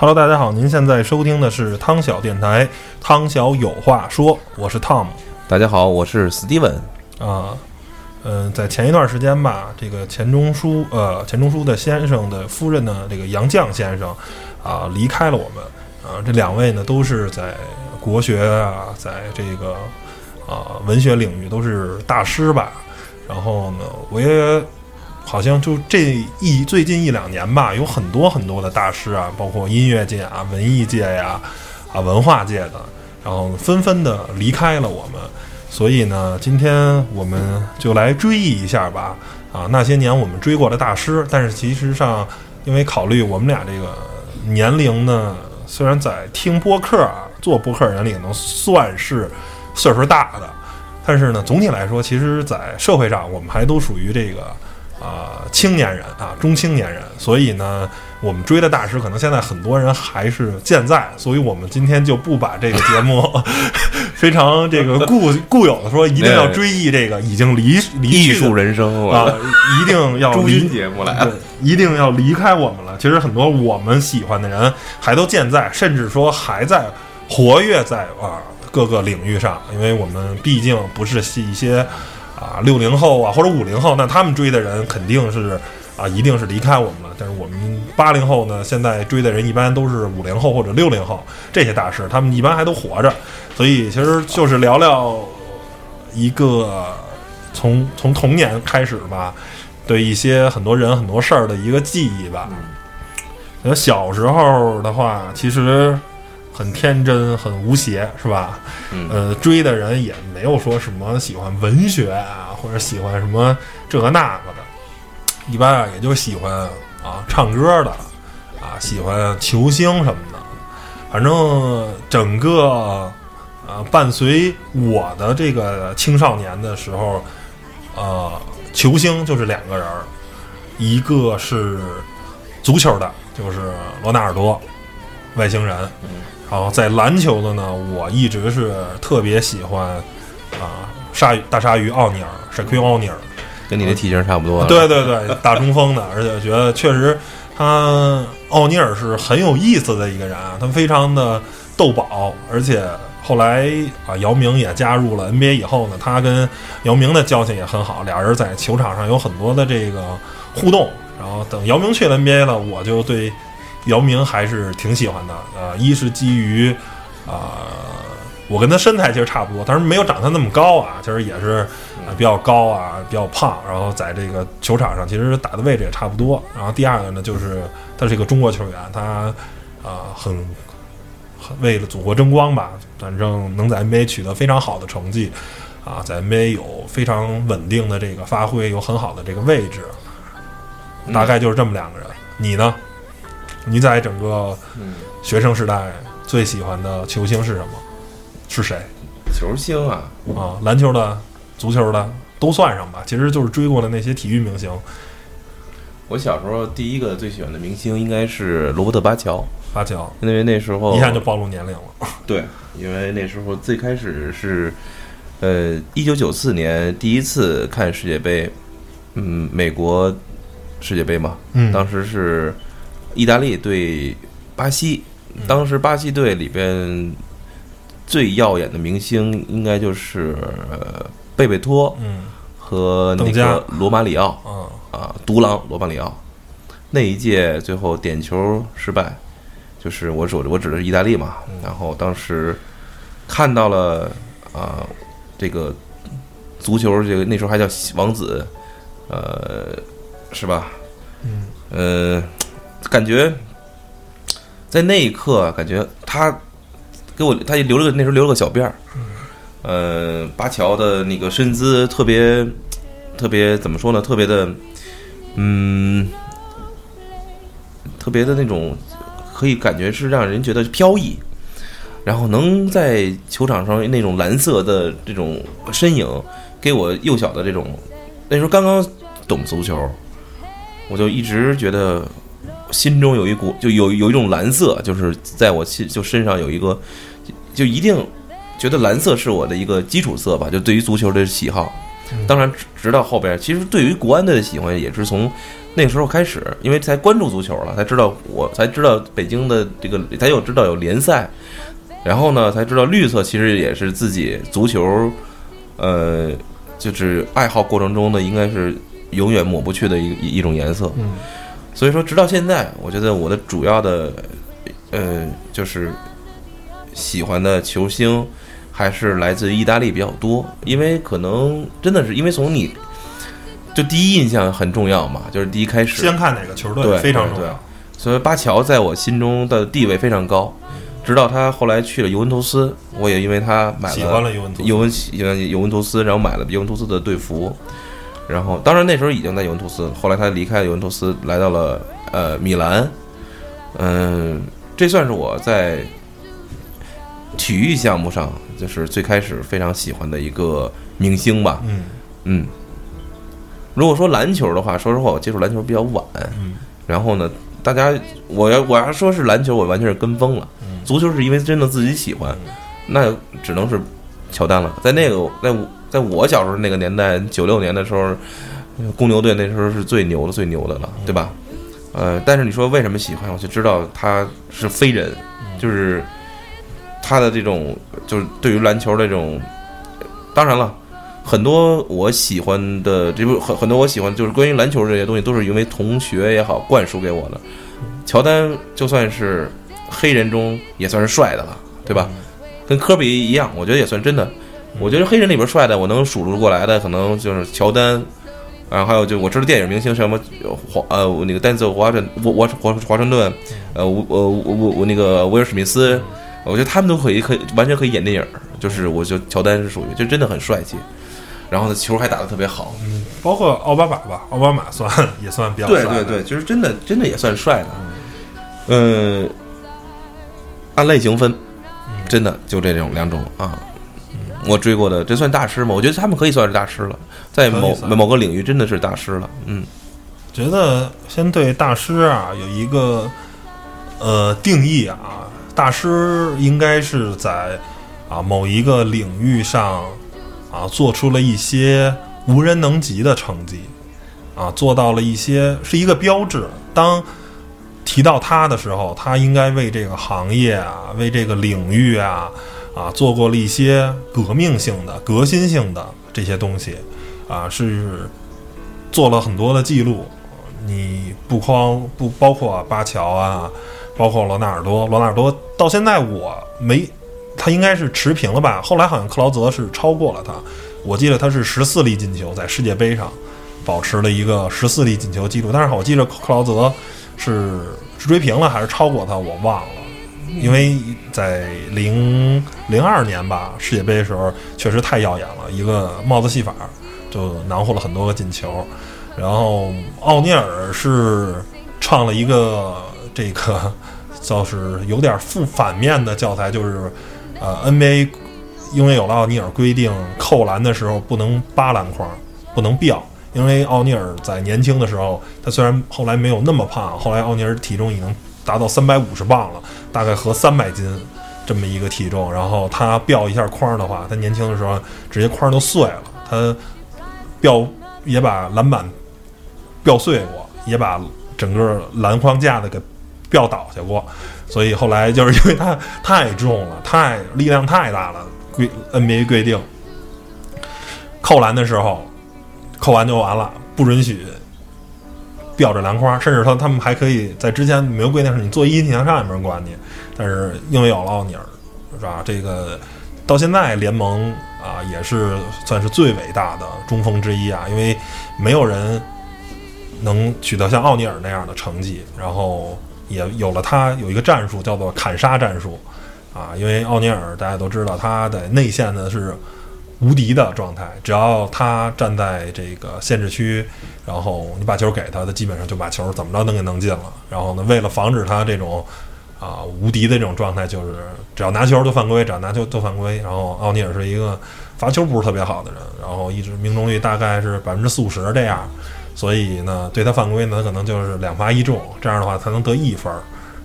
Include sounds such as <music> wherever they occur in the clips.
Hello，大家好，您现在收听的是汤小电台，汤小有话说，我是 Tom 大家好，我是 Steven。啊。嗯、在前一段时间吧，这个钱钟书，呃，钱钟书的先生的夫人呢，这个杨绛先生啊，离开了我们啊。这两位呢，都是在国学啊，在这个啊文学领域都是大师吧。然后呢，我也好像就这一最近一两年吧，有很多很多的大师啊，包括音乐界啊、文艺界呀、啊文化界的，然后纷纷的离开了我们。所以呢，今天我们就来追忆一下吧，啊，那些年我们追过的大师。但是其实上，因为考虑我们俩这个年龄呢，虽然在听播客啊、做播客人里能算是岁数大的，但是呢，总体来说，其实，在社会上我们还都属于这个啊、青年人啊，中青年人。所以呢，我们追的大师，可能现在很多人还是健在，所以我们今天就不把这个节目 <laughs> 非常这个固固有的说，一定要追忆这个已经离离艺术人生，啊，一定要离中心节目来对，一定要离开我们了。其实很多我们喜欢的人还都健在，甚至说还在活跃在啊各个领域上，因为我们毕竟不是是一些啊六零后啊或者五零后，那他们追的人肯定是啊一定是离开我们了。但是我们八零后呢，现在追的人一般都是五零后或者六零后，这些大师他们一般还都活着，所以其实就是聊聊一个从从童年开始吧，对一些很多人很多事儿的一个记忆吧。呃，小时候的话，其实很天真，很无邪，是吧？嗯呃，追的人也没有说什么喜欢文学啊，或者喜欢什么这个那个的，一般啊，也就喜欢啊唱歌的，啊喜欢球星什么的。反正整个呃，伴随我的这个青少年的时候，呃，球星就是两个人儿，一个是足球的，就是罗纳尔多，外星人。然后在篮球的呢，我一直是特别喜欢啊、鲨鱼大鲨鱼奥尼尔 Shaquille O'Neal。跟你的体型差不多。对，对对，大中锋的，而且觉得确实他奥尼尔是很有意思的一个人啊，他非常的逗宝，而且后来啊，姚明也加入了 NBA 以后呢，他跟姚明的交情也很好，俩人在球场上有很多的这个互动。然后等姚明去了 NBA 了，我就对姚明还是挺喜欢的。呃，一是基于啊、我跟他身材其实差不多，但是没有长他那么高啊，其实也是、呃比较高啊，比较胖，然后在这个球场上其实打的位置也差不多。然后第二个呢，就是他是一个中国球员，他啊、很很为了祖国争光吧，反正能在 NBA 取得非常好的成绩啊，在 NBA 有非常稳定的这个发挥，有很好的这个位置，大概就是这么两个人。你呢？你在整个嗯，学生时代最喜欢的球星是什么？是谁球星啊，啊？篮球的、足球的都算上吧，其实就是追过的那些体育明星。我小时候第一个最喜欢的明星应该是罗伯特巴乔，巴乔因为那时候一下就暴露年龄了。<laughs> 对，因为那时候最开始是，呃，一九九四年第一次看世界杯，嗯，美国世界杯嘛，嗯当时是意大利对巴西，当时巴西队里边最耀眼的明星应该就是呃贝贝托嗯和那个罗马里奥，嗯啊独狼罗马里奥。那一届最后点球失败，就是我指我指的是意大利嘛。然后当时看到了啊、这个足球这个那时候还叫王子，呃，是吧？嗯，呃，感觉在那一刻，感觉他给我他留了个那时候留了个小辫儿，呃，巴乔的那个身姿特别特别怎么说呢？特别的，嗯，特别的那种，可以感觉是让人觉得飘逸。然后能在球场上那种蓝色的这种身影，给我幼小的这种那时候刚刚懂足球，我就一直觉得心中有一股就有有一种蓝色，就是在我心就身上有一个，就一定觉得蓝色是我的一个基础色吧。就对于足球的喜好，当然直直到后边，其实对于国安队的喜欢也是从那个时候开始，因为才关注足球了，才知道我才知道北京的这个，才有知道有联赛。然后呢，才知道绿色其实也是自己足球，呃，就是爱好过程中的应该是永远抹不去的一一一种颜色。嗯，所以说，直到现在，我觉得我的主要的，呃，就是喜欢的球星还是来自于意大利比较多，因为可能真的是因为从你就第一印象很重要嘛，就是第一开始，先看哪个球队非常重要。所以巴乔在我心中的地位非常高。直到他后来去了尤文图斯，我也因为他买了尤文图斯尤文尤文图斯，然后买了尤文图斯的队服。然后，当然那时候已经在尤文图斯，后来他离开尤文图斯，来到了呃米兰。嗯，这算是我在体育项目上就是最开始非常喜欢的一个明星吧。嗯嗯，如果说篮球的话，说实话，我接触篮球比较晚。嗯然后呢，大家我要我要说是篮球，我完全是跟风了。嗯足球是因为真的自己喜欢，那只能是乔丹了。在那个在我在我小时候那个年代，九六年的时候，呃公牛队那时候是最牛的最牛的了，对吧？呃，但是你说为什么喜欢，我就知道他是非人，就是他的这种就是对于篮球的这种，当然了。很多我喜欢的，这不很很多我喜欢，就是关于篮球这些东西，都是因为同学也好灌输给我的。乔丹就算是黑人中也算是帅的了，对吧？跟科比一样，我觉得也算真的。我觉得黑人里边帅的，我能数出过来的，可能就是乔丹，然后还有就我知道电影明星什么华呃那个丹泽华盛我我华华盛顿，呃我我我我我那个威尔史密斯，我觉得他们都可以可以完全可以演电影，就是我就乔丹是属于就真的很帅气，然后呢球还打得特别好，嗯，包括奥巴马吧，奥巴马算也算比较帅对对对，就是真的真的也算帅的。嗯，按类型分，真的就这种两种啊。我追过的，这算大师吗？我觉得他们可以算是大师了，在某某个领域真的是大师了。嗯觉得先对大师啊有一个呃定义啊，大师应该是在啊某一个领域上啊做出了一些无人能及的成绩啊，做到了一些是一个标志。当提到他的时候，他应该为这个行业啊，为这个领域啊啊做过了一些革命性的、革新性的这些东西啊，是做了很多的记录。你不光不包括巴乔啊，包括罗纳尔多，罗纳尔多到现在我没，他应该是持平了吧？后来好像克劳泽是超过了他，我记得他是十四粒进球，在世界杯上保持了一个十四粒进球记录，但是我记得克劳泽是是追平了还是超过他，我忘了。因为在零零二年吧，世界杯的时候确实太耀眼了，一个帽子戏法就囊获了很多个进球。然后奥尼尔是创了一个这个，就是有点负反面的教材，就是呃 NBA 因为有了奥尼尔规定，扣篮的时候不能扒篮筐，不能吊。因为奥尼尔在年轻的时候，他虽然后来没有那么胖，后来奥尼尔体重已经达到三百五十磅了，大概合三百斤这么一个体重。然后他吊一下框的话，他年轻的时候直接框都碎了，他吊也把篮板吊碎过，也把整个篮框架子给吊倒下过，所以后来就是因为他太重了，太力量太大了，规 NBA 规定扣篮的时候扣完就完了，不允许吊着篮筐，甚至他他们还可以在之前没有规定是你做一级向上也没人管你，但是因为有了奥尼尔，是吧？这个到现在联盟啊也是算是最伟大的中锋之一啊，因为没有人能取得像奥尼尔那样的成绩，然后也有了他有一个战术叫做砍杀战术啊，因为奥尼尔大家都知道他在内线呢是无敌的状态，只要他站在这个限制区，然后你把球给他，他基本上就把球怎么着能给弄进了。然后呢，为了防止他这种啊无敌的这种状态，就是只要拿球就犯规，只要拿球就犯规。然后奥尼尔是一个罚球不是特别好的人，然后一直命中率大概是百分之四五十这样，所以呢，对他犯规呢，他可能就是两罚一中，这样的话才能得一分儿。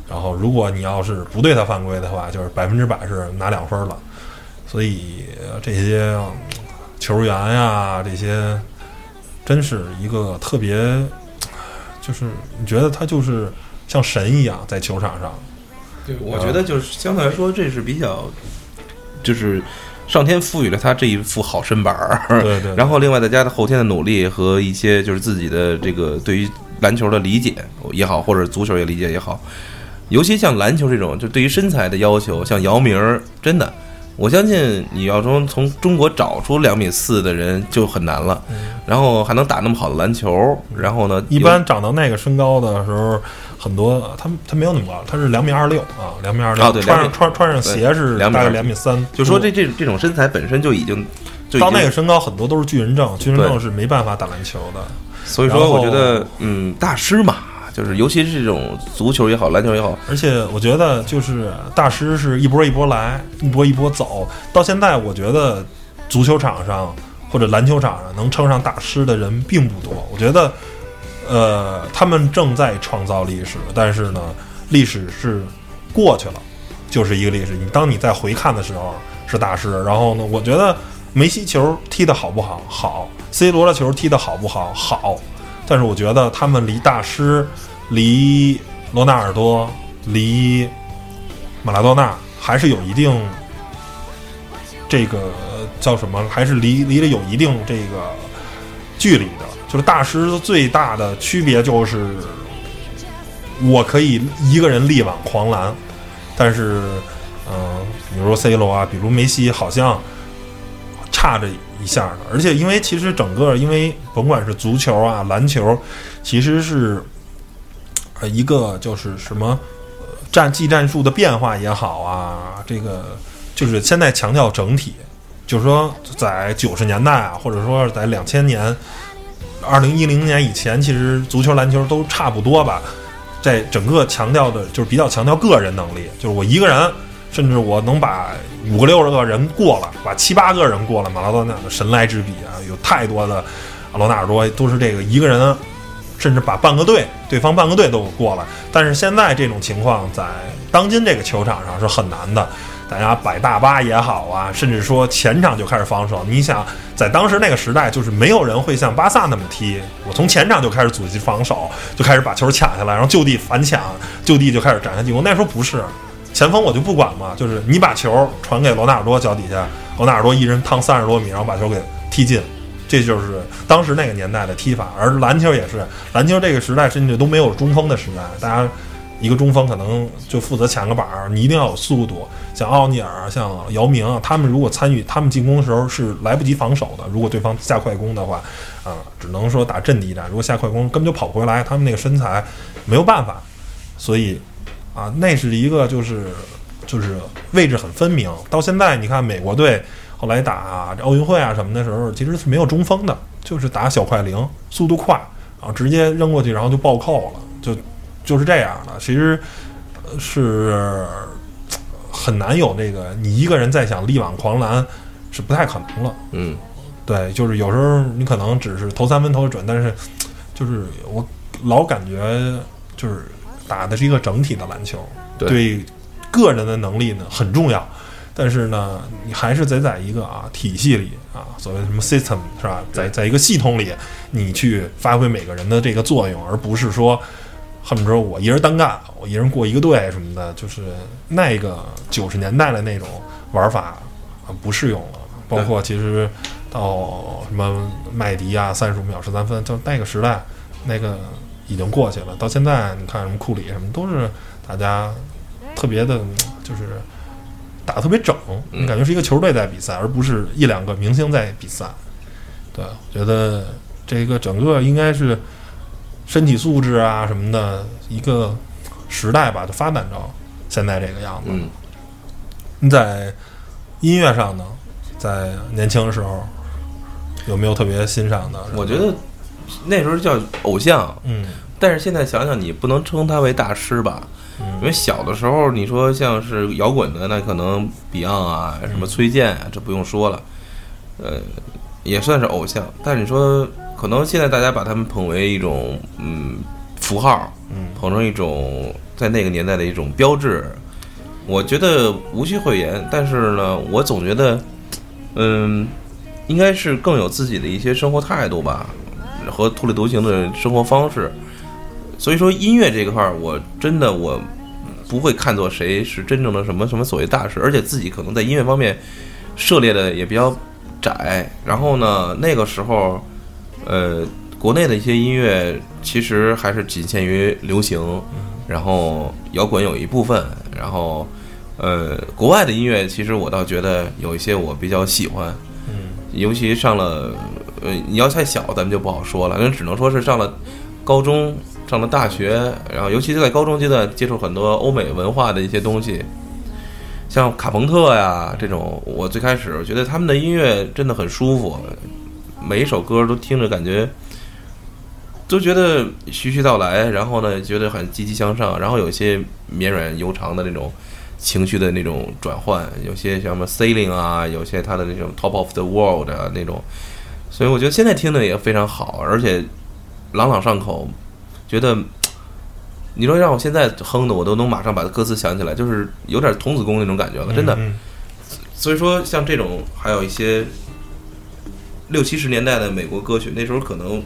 然后如果你要是不对他犯规的话，就是百分之百是拿两分了。所以呃这些嗯球员呀，这些真是一个特别，就是你觉得他就是像神一样在球场上。对，我觉得就是相对来说，这是比较，就是上天赋予了他这一副好身板儿。对对，<laughs> 然后另外再加上后天的努力和一些就是自己的这个对于篮球的理解也好，或者足球也理解也好，尤其像篮球这种，就对于身材的要求，像姚明儿，真的，我相信你要说从中国找出两米四的人就很难了，然后还能打那么好的篮球，然后呢，嗯一般长到那个身高的时候，很多他他没有那么高，他是两米二六啊，两米二六，穿上穿穿上鞋是对2米大概两米三，就说这这这种身材本身就已经就已经到那个身高，很多都是巨人症，巨人症是没办法打篮球的。所以说，我觉得，嗯，大师嘛，就是尤其是这种足球也好，篮球也好，而且我觉得，就是大师是一波一波来，一波一波走。到现在，我觉得足球场上或者篮球场上能称上大师的人并不多。我觉得，呃，他们正在创造历史，但是呢，历史是过去了，就是一个历史。你当你再回看的时候是大师，然后呢，我觉得梅西球踢得好不好？好，C 罗的球踢得好不好？好。但是我觉得他们离大师、离罗纳尔多、离马拉多纳还是有一定这个叫什么？还是离离了有一定这个距离的。就是大师最大的区别就是，我可以一个人力挽狂澜，但是，嗯、比如说 C 罗啊，比如梅西，好像差着一下的。而且因为其实整个，因为甭管是足球啊、篮球，其实是呃一个就是什么战技战术的变化也好啊，这个就是现在强调整体，就是说在九十年代啊，或者说在两千年、二零一零年以前，其实足球、篮球都差不多吧。在整个强调的就是比较强调个人能力，就是我一个人，甚至我能把五个六十个人过了，把七八个人过了，马拉多纳的神来之笔啊，有太多的罗纳尔多都是这个一个人，甚至把半个队，对方半个队都过了。但是现在这种情况在当今这个球场上是很难的，大家摆大巴也好啊，甚至说前场就开始防守。你想，在当时那个时代，就是没有人会像巴萨那么踢，我从前场就开始阻击防守，就开始把球抢下来，然后就地反抢，就地就开始展开进攻。那时候不是，前锋我就不管嘛，就是你把球传给罗纳尔多脚底下，罗纳尔多一人趟三十多米，然后把球给踢进。这就是当时那个年代的踢法，而篮球也是，篮球这个时代甚至都没有中锋的时代，大家一个中锋可能就负责抢个板儿，你一定要有速度。像奥尼尔、像姚明啊，他们如果参与他们进攻的时候是来不及防守的，如果对方下快攻的话，啊，只能说打阵地战。如果下快攻根本就跑不回来，他们那个身材没有办法，所以啊，那是一个就是就是位置很分明。到现在你看美国队后来打奥运会啊什么的时候，其实是没有中锋的，就是打小快灵，速度快，然后直接扔过去，然后就暴扣了，就就是这样的。其实呃是很难有那个你一个人再想力挽狂澜是不太可能了。嗯，对，就是有时候你可能只是投三分投的准，但是就是我老感觉就是打的是一个整体的篮球，对。个人的能力呢很重要，但是呢，你还是得在一个啊体系里啊，所谓什么 system 是吧，在在一个系统里，你去发挥每个人的这个作用，而不是说恨不得我一人单干，我一人过一个队什么的，就是那个九十年代的那种玩法啊不适用了。包括其实到什么麦迪啊，三十五秒十三分，就那个时代，那个已经过去了。到现在你看什么库里什么都是大家特别的，就是打得特别整，你感觉是一个球队在比赛，而不是一两个明星在比赛。对，我觉得这个整个应该是身体素质啊什么的一个时代吧，就发展到现在这个样子。嗯，你在音乐上呢，在年轻的时候有没有特别欣赏的？我觉得那时候叫偶像，嗯但是现在想想，你不能称他为大师吧？因为小的时候，你说像是摇滚的，那可能 Beyond 啊，什么崔健啊，这不用说了，呃，也算是偶像。但是你说，可能现在大家把他们捧为一种嗯符号，嗯捧成一种在那个年代的一种标志，我觉得无需讳言。但是呢，我总觉得，嗯，应该是更有自己的一些生活态度吧，和特立独行的生活方式。所以说，音乐这块儿，我真的我不会看作谁是真正的什么什么所谓大师，而且自己可能在音乐方面涉猎的也比较窄。然后呢，那个时候，呃，国内的一些音乐其实还是仅限于流行，然后摇滚有一部分，然后呃，国外的音乐其实我倒觉得有一些我比较喜欢，嗯尤其上了呃，你要太小，咱们就不好说了，那只能说是上了高中。上了大学，然后尤其是在高中阶段接触很多欧美文化的一些东西，像卡朋特呀这种，我最开始觉得他们的音乐真的很舒服，每一首歌都听着感觉都觉得徐徐道来，然后呢觉得很积极向上，然后有些绵软悠长的那种情绪的那种转换，有些像什么 Sailing 啊，有些他的那种 Top of the World 啊那种，所以我觉得现在听的也非常好，而且朗朗上口。觉得，<tsk> 你说让我现在哼的，我都能马上把歌词想起来，就是有点童子功那种感觉了，真的。嗯所以说，像这种还有一些六七十年代的美国歌曲，那时候可能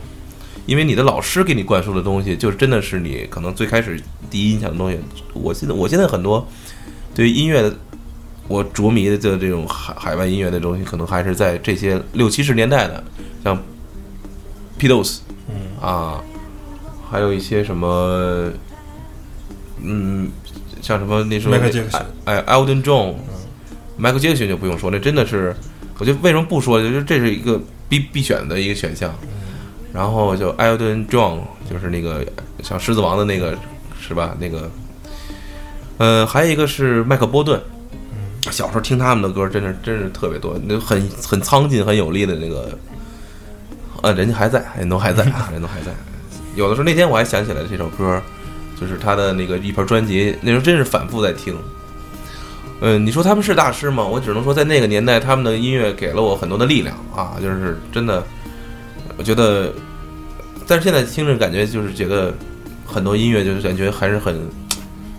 因为你的老师给你灌输的东西，就是真的是你可能最开始第一印象的东西。我现在我现在很多对于音乐的我着迷的这种海海外音乐的东西，可能还是在这些六七十年代的，像 Beatles 嗯啊。还有一些什么，嗯，像什么那时候哎，Elton John，Michael Jackson 就不用说，那真的是，我觉得为什么不说，就是这是一个必必选的一个选项。然后就 Elton John，就是那个像狮子王的那个，是吧？那个，呃，还有一个是麦克波顿。小时候听他们的歌，真是真是特别多，那很很苍劲、很有力的那个，呃，人家还在，人都还在啊，人都还在。有的时候那天我还想起来这首歌，就是他的那个一盘专辑，那时候真是反复在听。嗯，你说他们是大师吗？我只能说在那个年代，他们的音乐给了我很多的力量啊，就是真的，我觉得，但是现在听着感觉就是觉得很多音乐就是感觉还是很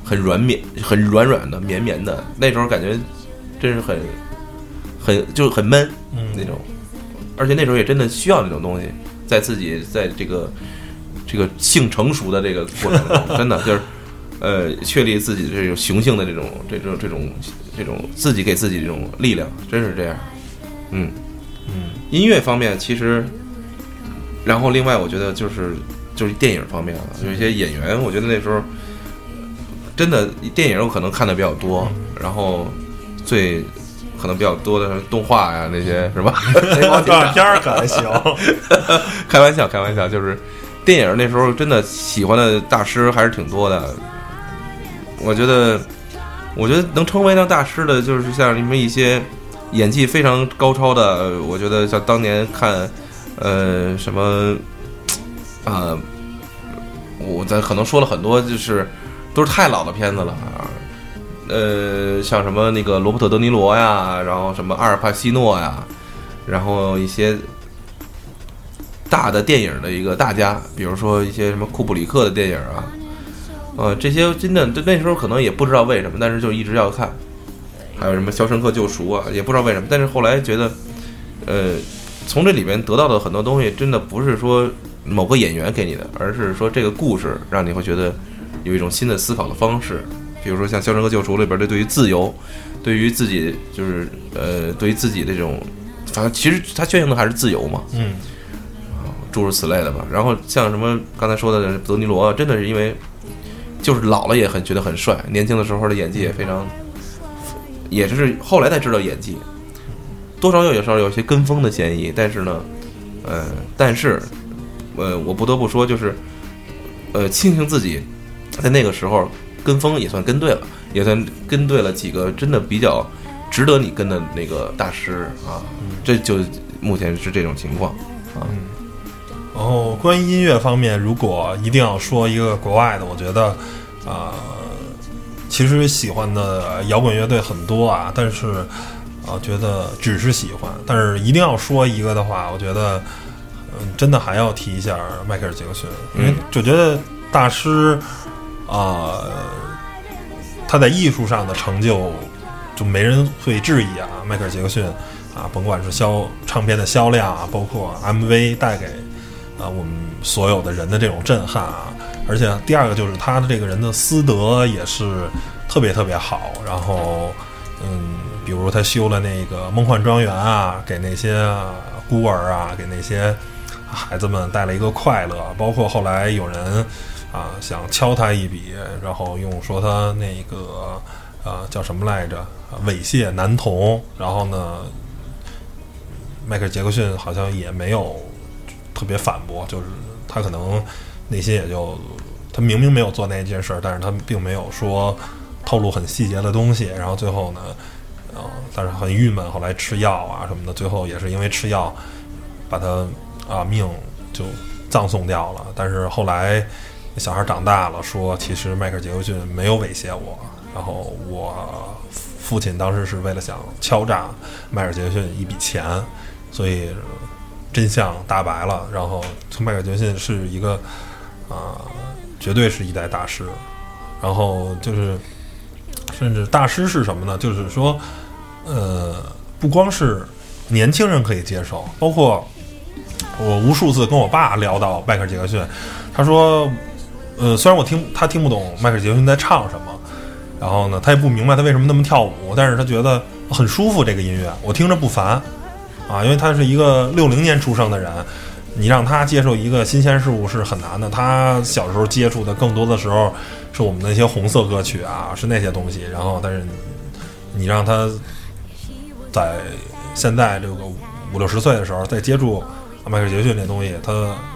很软绵、很软软的、绵绵的。那时候感觉真是很很就是很闷嗯那种，而且那时候也真的需要那种东西，在自己在这个。这个性成熟的这个过程，真的就是，呃，确立自己这种雄性的这种这种这种这种自己给自己这种力量，真是这样。嗯嗯音乐方面其实，然后另外我觉得就是就是电影方面了，有一些演员，我觉得那时候真的电影我可能看的比较多，然后最可能比较多的是动画呀那些是吧？动画片儿可还行，开玩笑，开玩笑，就是电影那时候真的喜欢的大师还是挺多的。我觉得，我觉得能成为那大师的，就是像你们一些演技非常高超的。我觉得像当年看，呃，什么，啊、我咱可能说了很多，就是都是太老的片子了。呃，像什么那个罗伯特·德尼罗呀，然后什么阿尔帕西诺呀，然后一些大的电影的一个大家，比如说一些什么库布里克的电影啊，呃，这些真的那时候可能也不知道为什么，但是就一直要看。还有什么《肖申克救赎》啊，也不知道为什么，但是后来觉得，呃，从这里面得到的很多东西，真的不是说某个演员给你的，而是说这个故事让你会觉得有一种新的思考的方式。比如说像《肖申克救赎》里边的对于自由，对于自己就是呃，对于自己的这种，反正其实他宣扬的还是自由嘛。嗯诸如此类的吧。然后像什么刚才说的德尼罗，真的是因为就是老了也很觉得很帅，年轻的时候的演技也非常，也是后来才知道演技，多少有有时候有些跟风的嫌疑。但是呢，呃，但是呃，我不得不说，就是呃，庆幸自己在那个时候跟风也算跟对了，也算跟对了几个真的比较值得你跟的那个大师啊。这就目前是这种情况。然后关于音乐方面，如果一定要说一个国外的，我觉得，啊、其实喜欢的摇滚乐队很多啊，但是啊、觉得只是喜欢。但是一定要说一个的话，我觉得，嗯，真的还要提一下迈克尔·杰克逊，因为就觉得大师啊、他在艺术上的成就就没人会质疑啊。迈克尔·杰克逊啊，甭管是销唱片的销量啊，包括 MV 带给啊我们所有的人的这种震撼啊，而且第二个就是他的这个人的私德也是特别特别好，然后嗯，比如他修了那个梦幻庄园啊，给那些孤儿啊，给那些孩子们带来一个快乐，包括后来有人啊想敲他一笔，然后用说他那个啊叫什么来着，猥亵男童，然后呢，迈克尔·杰克逊好像也没有特别反驳，就是他可能内心也就他明明没有做那件事儿，但是他并没有说透露很细节的东西，然后最后呢，呃，但是很郁闷，后来吃药啊什么的，最后也是因为吃药把他啊命就葬送掉了。但是后来小孩长大了，说其实迈克尔·杰克逊没有猥亵我，然后我父亲当时是为了想敲诈迈克尔·杰克逊一笔钱，所以真相大白了。然后从迈克尔·杰克逊是一个啊、绝对是一代大师。然后就是，甚至大师是什么呢？就是说，呃，不光是年轻人可以接受，包括我无数次跟我爸聊到迈克尔·杰克逊，他说，呃，虽然我听他听不懂迈克尔·杰克逊在唱什么，然后呢，他也不明白他为什么那么跳舞，但是他觉得很舒服这个音乐，我听着不烦啊，因为他是一个六零年出生的人。你让他接受一个新鲜事物是很难的。他小时候接触的更多的时候是我们那些红色歌曲啊，是那些东西。然后，但是你让他在现在这个五六十岁的时候再接触迈克尔·杰逊这东西，他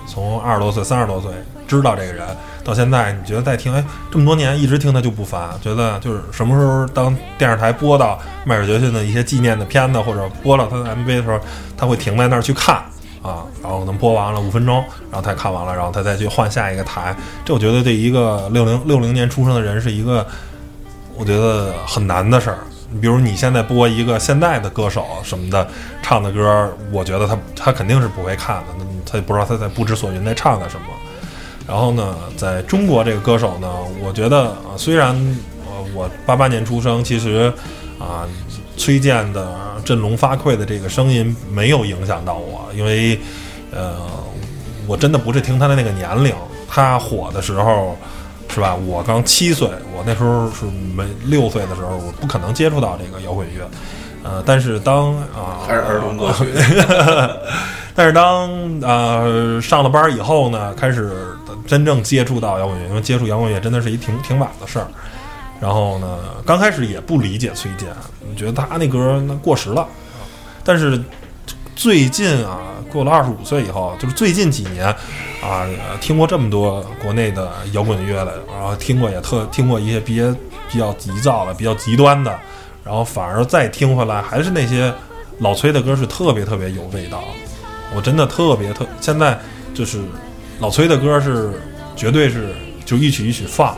从二十多岁、三十多岁知道这个人，到现在你觉得再听，哎，这么多年一直听他就不烦，觉得就是什么时候当电视台播到迈克尔·杰逊的一些纪念的片子，或者播到他的 MV 的时候，他会停在那儿去看。啊，然后能播完了五分钟，然后他看完了，然后他再去换下一个台。这我觉得对一个六零六零年出生的人是一个，我觉得很难的事儿。你比如你现在播一个现在的歌手什么的唱的歌，我觉得他他肯定是不会看的，他也不知道他在不知所云在唱的什么。然后呢，在中国这个歌手呢，我觉得啊，虽然呃我八八年出生，其实啊崔健的振聋发聩的这个声音没有影响到我，因为呃我真的不是听他的那个年龄，他火的时候是吧？我刚七岁，我那时候是没六岁的时候，我不可能接触到这个摇滚乐。呃，但是当啊，还是儿童歌曲，<laughs> 但是当呃上了班以后呢，开始真正接触到摇滚乐，因为接触摇滚乐真的是一挺挺晚的事儿。然后呢，刚开始也不理解崔健，觉得他那歌那过时了。但是最近啊，过了二十五岁以后，就是最近几年啊，听过这么多国内的摇滚乐的，然后听过也特听过一些比比较急躁的、比较极端的，然后反而再听回来，还是那些老崔的歌是特别特别有味道。我真的特别特，现在就是老崔的歌是绝对是就一曲一曲放，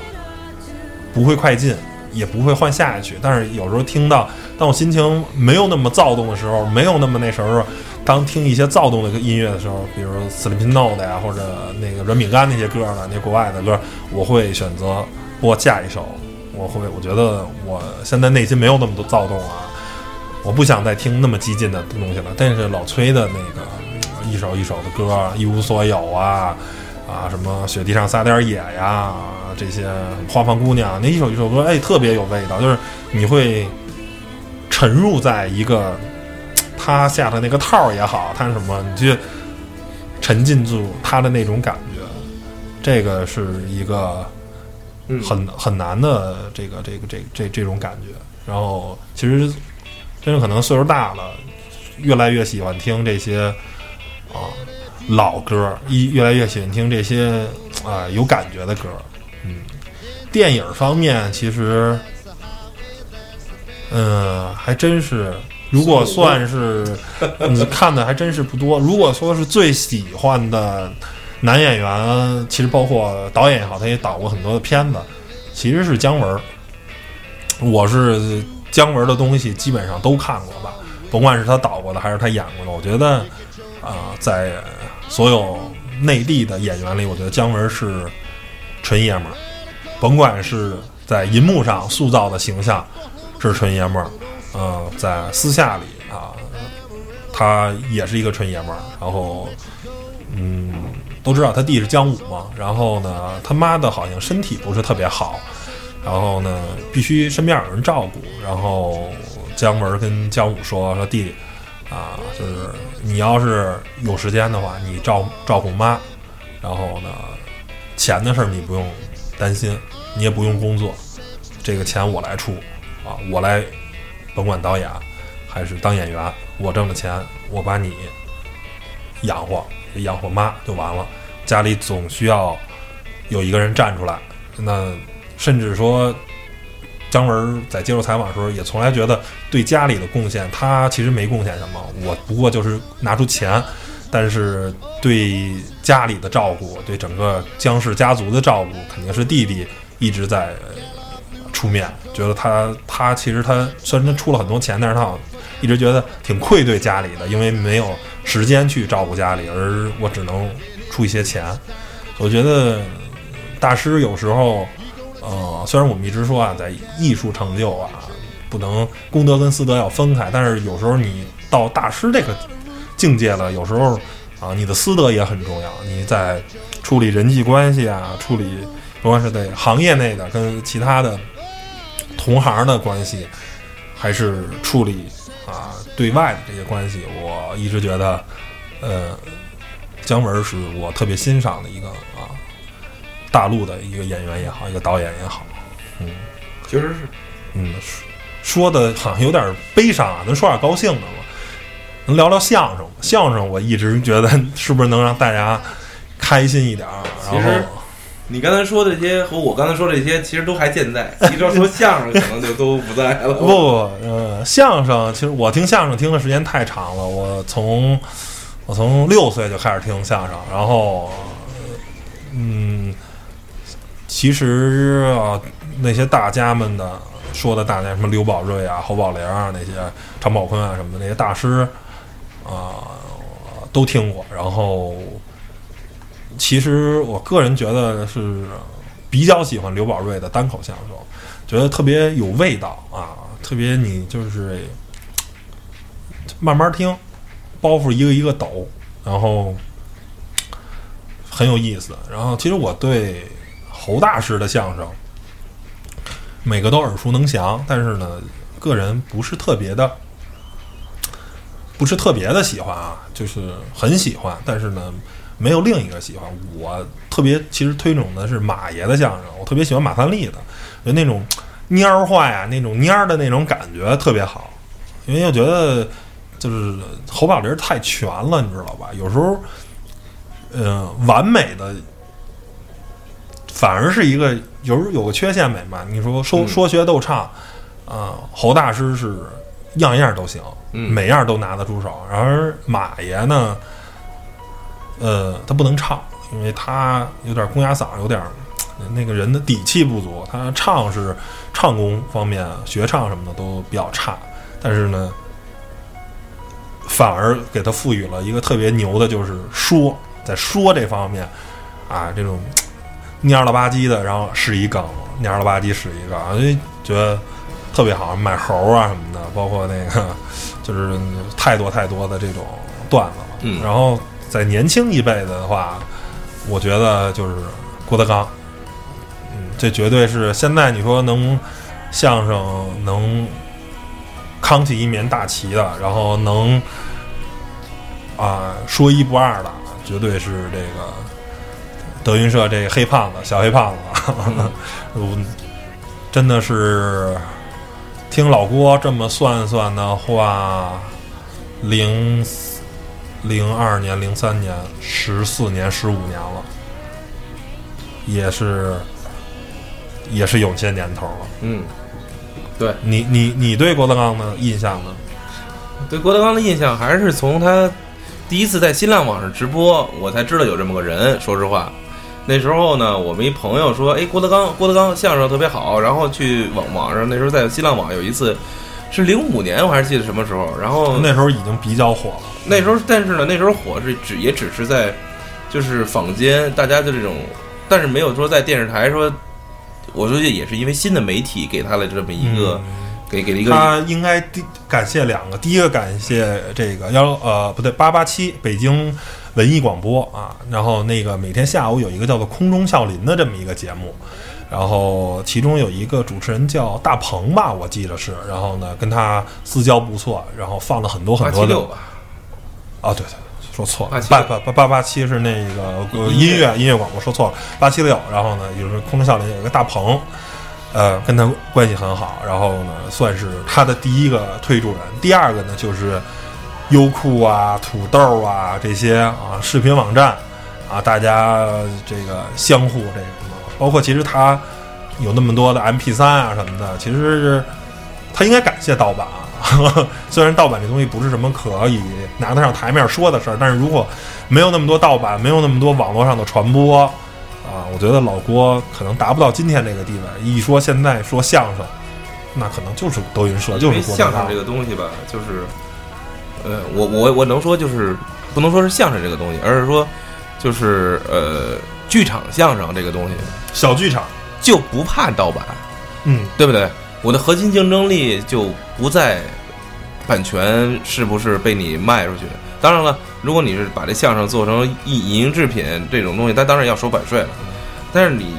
不会快进，也不会换下一曲。但是有时候听到，当我心情没有那么躁动的时候，没有那么那时候，当听一些躁动的音乐的时候，比如 Sleeping Note 呀，或者那个软饼干那些歌呢，那国外的歌，我会选择播下一首。我会，我觉得我现在内心没有那么多躁动啊，我不想再听那么激进的东西了。但是老崔的那个一首一首的歌，一无所有啊啊，什么雪地上撒点野呀，这些花房姑娘，那一首一首歌，哎，特别有味道，就是你会沉入在一个他下的那个套儿也好，他什么，你去沉浸住他的那种感觉，这个是一个嗯很很难的这个这个这这这种感觉。然后其实真的可能岁数大了，越来越喜欢听这些啊老歌，一越来越喜欢听这些啊有感觉的歌。嗯，电影方面其实，嗯、还真是。如果算是，你，<laughs> 看的还真是不多。如果说是最喜欢的男演员，其实包括导演也好，他也导过很多的片子，其实是姜文儿。我是姜文的东西基本上都看过吧，甭管是他导过的还是他演过的，我觉得啊、在所有内地的演员里，我觉得姜文是纯爷们儿，甭管是在银幕上塑造的形象是纯爷们儿，呃，在私下里啊，他也是一个纯爷们儿，然后嗯，都知道他弟是姜武嘛，然后呢，他妈的好像身体不是特别好，然后呢，必须身边有人照顾。然后姜文跟姜武说：“说弟弟啊，就是你要是有时间的话，你照照顾妈。然后呢，钱的事儿你不用担心，你也不用工作，这个钱我来出啊，我来，甭管导演还是当演员，我挣的钱我把你养活，养活妈就完了。家里总需要有一个人站出来。那甚至说，姜文在接受采访的时候也从来觉得对家里的贡献，他其实没贡献什么，我不过就是拿出钱，但是对家里的照顾，对整个姜氏家族的照顾，肯定是弟弟一直在出面。觉得他他其实他虽然他出了很多钱，但是他一直觉得挺愧对家里的，因为没有时间去照顾家里，而我只能出一些钱。我觉得大师有时候，呃，虽然我们一直说啊，在艺术成就啊，不能功德跟私德要分开，但是有时候你到大师这个境界了，有时候啊，你的私德也很重要。你在处理人际关系啊，处理不管是在行业内的跟其他的同行的关系，还是处理啊对外的这些关系，我一直觉得，呃，姜文是我特别欣赏的一个，大陆的一个演员也好，一个导演也好，嗯确实是。嗯，说的好像有点悲伤啊，能说点高兴的吗。能聊聊相声吗？相声我一直觉得是不是能让大家开心一点儿？然后你刚才说的这些和我刚才说的这些，其实都还健在。其实要说相声，可能就都不在了。不不，呃，相声其实我听相声听的时间太长了，我从我从六岁就开始听相声，然后嗯，其实啊，那些大家们的说的大家什么刘宝瑞啊、侯宝林啊那些常宝坤啊什么的那些大师啊、都听过，然后其实我个人觉得是比较喜欢刘宝瑞的单口相声。觉得特别有味道啊，特别你就是慢慢听，包袱一个一个抖，然后很有意思。然后其实我对侯大师的相声每个都耳熟能详，但是呢，个人不是特别的，不是特别的喜欢啊，就是很喜欢，但是呢。没有另一个喜欢，我特别其实推崇的是马爷的相声，我特别喜欢马三立的，就那种蔫儿话呀，那种蔫儿的那种感觉特别好，因为我觉得就是侯宝林太全了，你知道吧？有时候，呃，完美的反而是一个有时候有个缺陷美嘛。你说说嗯说学逗唱，啊、侯大师是样样都行，嗯每样都拿得出手，然而马爷呢，呃，他不能唱，因为他有点公鸭嗓，有点那个人的底气不足，他唱是唱功方面学唱什么的都比较差，但是呢，反而给他赋予了一个特别牛的，就是说，在说这方面啊，这种蔫了吧唧的，然后是一梗，蔫了吧唧是一个，啊，就觉得特别好，买猴啊什么的，包括那个就是太多太多的这种段子了。<laughs> 嗯然后在年轻一辈的话，我觉得就是郭德纲，嗯，这绝对是现在你说能相声能扛起一面大旗的，然后能啊、说一不二的，绝对是这个德云社这黑胖子小黑胖子啊，<laughs> 嗯真的是听老郭这么算算的话，零零二年、零三年，十四年、十五年了，也是也是有些年头了。嗯，对你你你对郭德纲的印象呢？对郭德纲的印象还是从他第一次在新浪网上直播，我才知道有这么个人。说实话，那时候呢，我们一朋友说，哎，郭德纲，郭德纲相声特别好，然后去网网上那时候在新浪网有一次是零五年，我还是记得什么时候，然后那时候已经比较火了。那时候，但是呢，那时候火是只也只是在就是坊间大家的这种，但是没有说在电视台说，我说这也是因为新的媒体给他了这么一个、给给了一个他应该第感谢两个，第一个感谢这个幺呃不对八八七北京文艺广播啊，然后那个每天下午有一个叫做空中笑林的这么一个节目，然后其中有一个主持人叫大鹏吧，我记得是，然后呢跟他私交不错，然后放了很多很多的八七六吧，啊对对。说错了，八八八八八七是那个呃音乐音乐广播，说错了，八七六。然后呢，就是空中笑林有一个大鹏，呃，跟他关系很好，然后呢，算是他的第一个推助人。第二个呢，就是优酷啊、土豆啊这些啊视频网站啊，大家这个相互这什么，包括其实他有那么多的 MP 3啊什么的，其实是他应该感谢盗版啊。虽然盗版这东西不是什么可以拿得上台面说的事儿，但是如果没有那么多盗版，没有那么多网络上的传播啊，我觉得老郭可能达不到今天这个地位。一说现在说相声，那可能就是德云社，就是相声这。个东西吧，就是，呃，我我我能说就是不能说是相声这个东西，而是说就是呃，剧场相声这个东西小剧场，就不怕盗版，嗯，对不对？我的核心竞争力就不在版权是不是被你卖出去。当然了，如果你是把这相声做成影影音制品这种东西，它当然要收版税了。但是你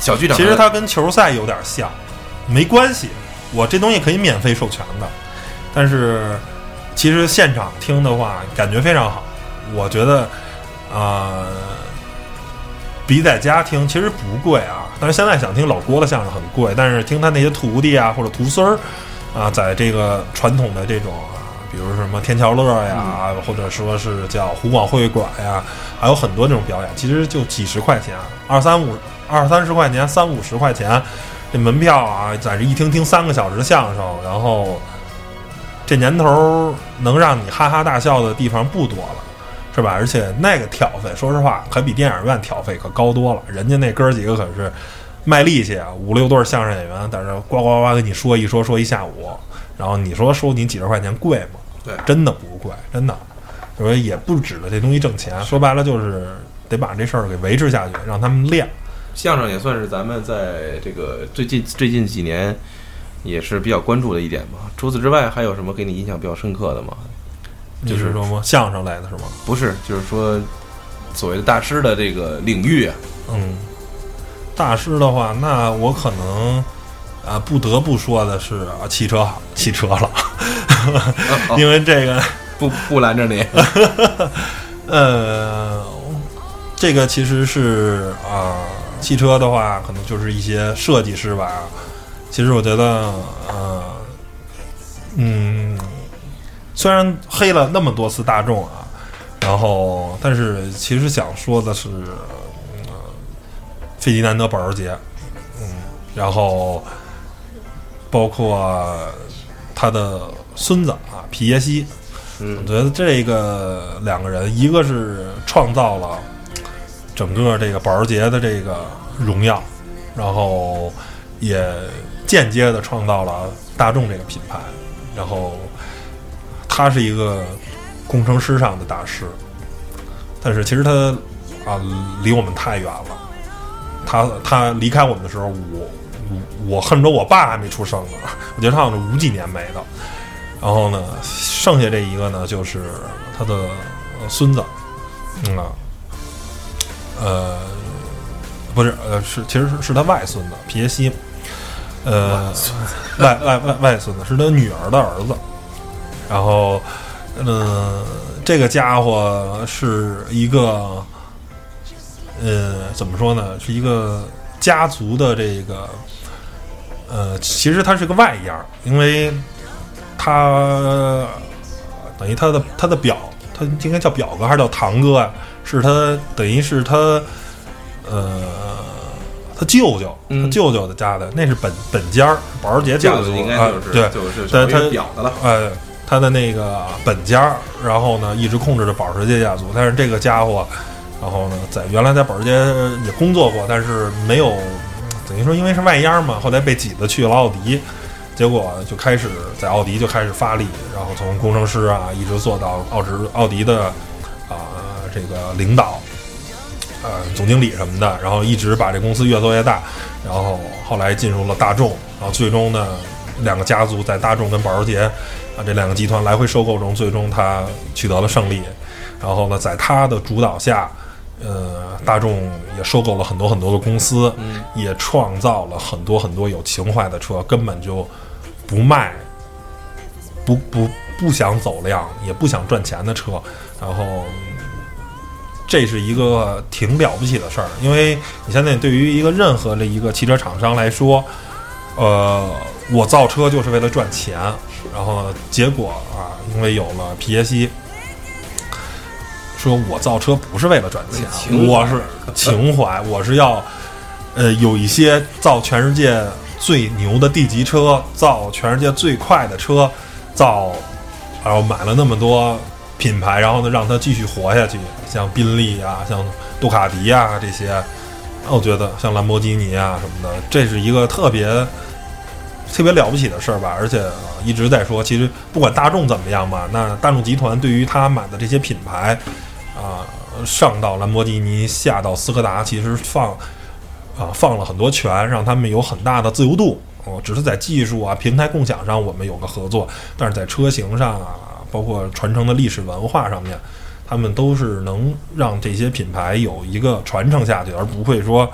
小剧场，其实它跟球赛有点像，没关系，我这东西可以免费授权的，但是其实现场听的话感觉非常好，我觉得啊、呃比在家听其实不贵啊，但是现在想听老郭的相声很贵，但是听他那些徒弟啊或者徒孙儿啊，在这个传统的这种啊，比如什么天桥乐呀，或者说是叫湖广会馆呀，还有很多这种表演，其实就几十块钱，二三五二三十块钱，三五十块钱，这门票啊，在这一听听三个小时的相声，然后这年头儿能让你哈哈大笑的地方不多了。是吧？而且那个挑费，说实话，可比电影院挑费可高多了。人家那哥儿几个可是卖力气啊，五六对相声演员在这呱呱呱跟你说一说说一下午，然后你说收你几十块钱贵吗？对真的不贵，真的，所以也不指着这东西挣钱。说白了就是得把这事儿给维持下去，让他们练。相声也算是咱们在这个最近最近几年也是比较关注的一点吧。除此之外，还有什么给你印象比较深刻的吗？就是说吗？相声来的是吗？不是，就是说所谓的大师的这个领域啊，嗯，大师的话，那我可能啊不得不说的是啊，汽车好，汽车了，哦 <laughs> 因为这个 <laughs> 不不拦着你。<laughs> 呃，这个其实是啊、汽车的话，可能就是一些设计师吧。其实我觉得，呃，嗯，虽然黑了那么多次大众啊，然后，但是其实想说的是，呃，费迪南德保时捷，嗯，然后包括他的孙子啊，皮耶希，我嗯，觉得这个两个人，一个是创造了整个这个保时捷的这个荣耀，然后也间接的创造了大众这个品牌。然后他是一个工程师上的大师，但是其实他啊离我们太远了。他他离开我们的时候，我我我恨不得我爸还没出生呢。我觉得他好像是五几年没的。然后呢，剩下这一个呢，就是他的孙子，嗯啊，呃，不是，呃，是其实是是他外孙子皮耶希，呃，外外外外孙子是他女儿的儿子。然后呃，这个家伙是一个，呃，怎么说呢？是一个家族的这个，呃，其实他是个外央，因为他等于他的他的表，他应该叫表哥还是叫堂哥呀、是他等于是他，呃，他舅舅，他嗯舅舅的家的，那是本本家儿，保时捷家族应该啊就是、对，就是对他表的了。呃，他的那个本家，然后呢，一直控制着保时捷家族。但是这个家伙，然后呢，在原来在保时捷也工作过，但是没有，等于说因为是外央嘛，后来被挤的去了奥迪，结果就开始在奥迪就开始发力，然后从工程师啊，一直做到奥迪奥迪的啊、这个领导。呃，总经理什么的，然后一直把这公司越做越大，然后后来进入了大众，然后最终呢，两个家族在大众跟保时捷啊这两个集团来回收购中，最终他取得了胜利。然后呢，在他的主导下，呃，大众也收购了很多很多的公司，也创造了很多很多有情怀的车，根本就不卖，不不不想走量，也不想赚钱的车，然后。这是一个挺了不起的事儿，因为你现在对于一个任何的一个汽车厂商来说，呃，我造车就是为了赚钱，然后，结果啊，因为有了皮耶希，说我造车不是为了赚钱，<laughs> 我是情怀，我是要呃有一些造全世界最牛的 D 级车，造全世界最快的车，造，然后买了那么多品牌，然后呢让它继续活下去，像宾利啊，像杜卡迪啊这些，我觉得像兰博基尼啊什么的，这是一个特别特别了不起的事儿吧。而且、一直在说，其实不管大众怎么样吧，那大众集团对于他买的这些品牌啊、上到兰博基尼，下到斯柯达，其实放啊放了很多权，让他们有很大的自由度。哦，只是在技术啊、平台共享上我们有个合作，但是在车型上啊，包括传承的历史文化上面，他们都是能让这些品牌有一个传承下去，而不会说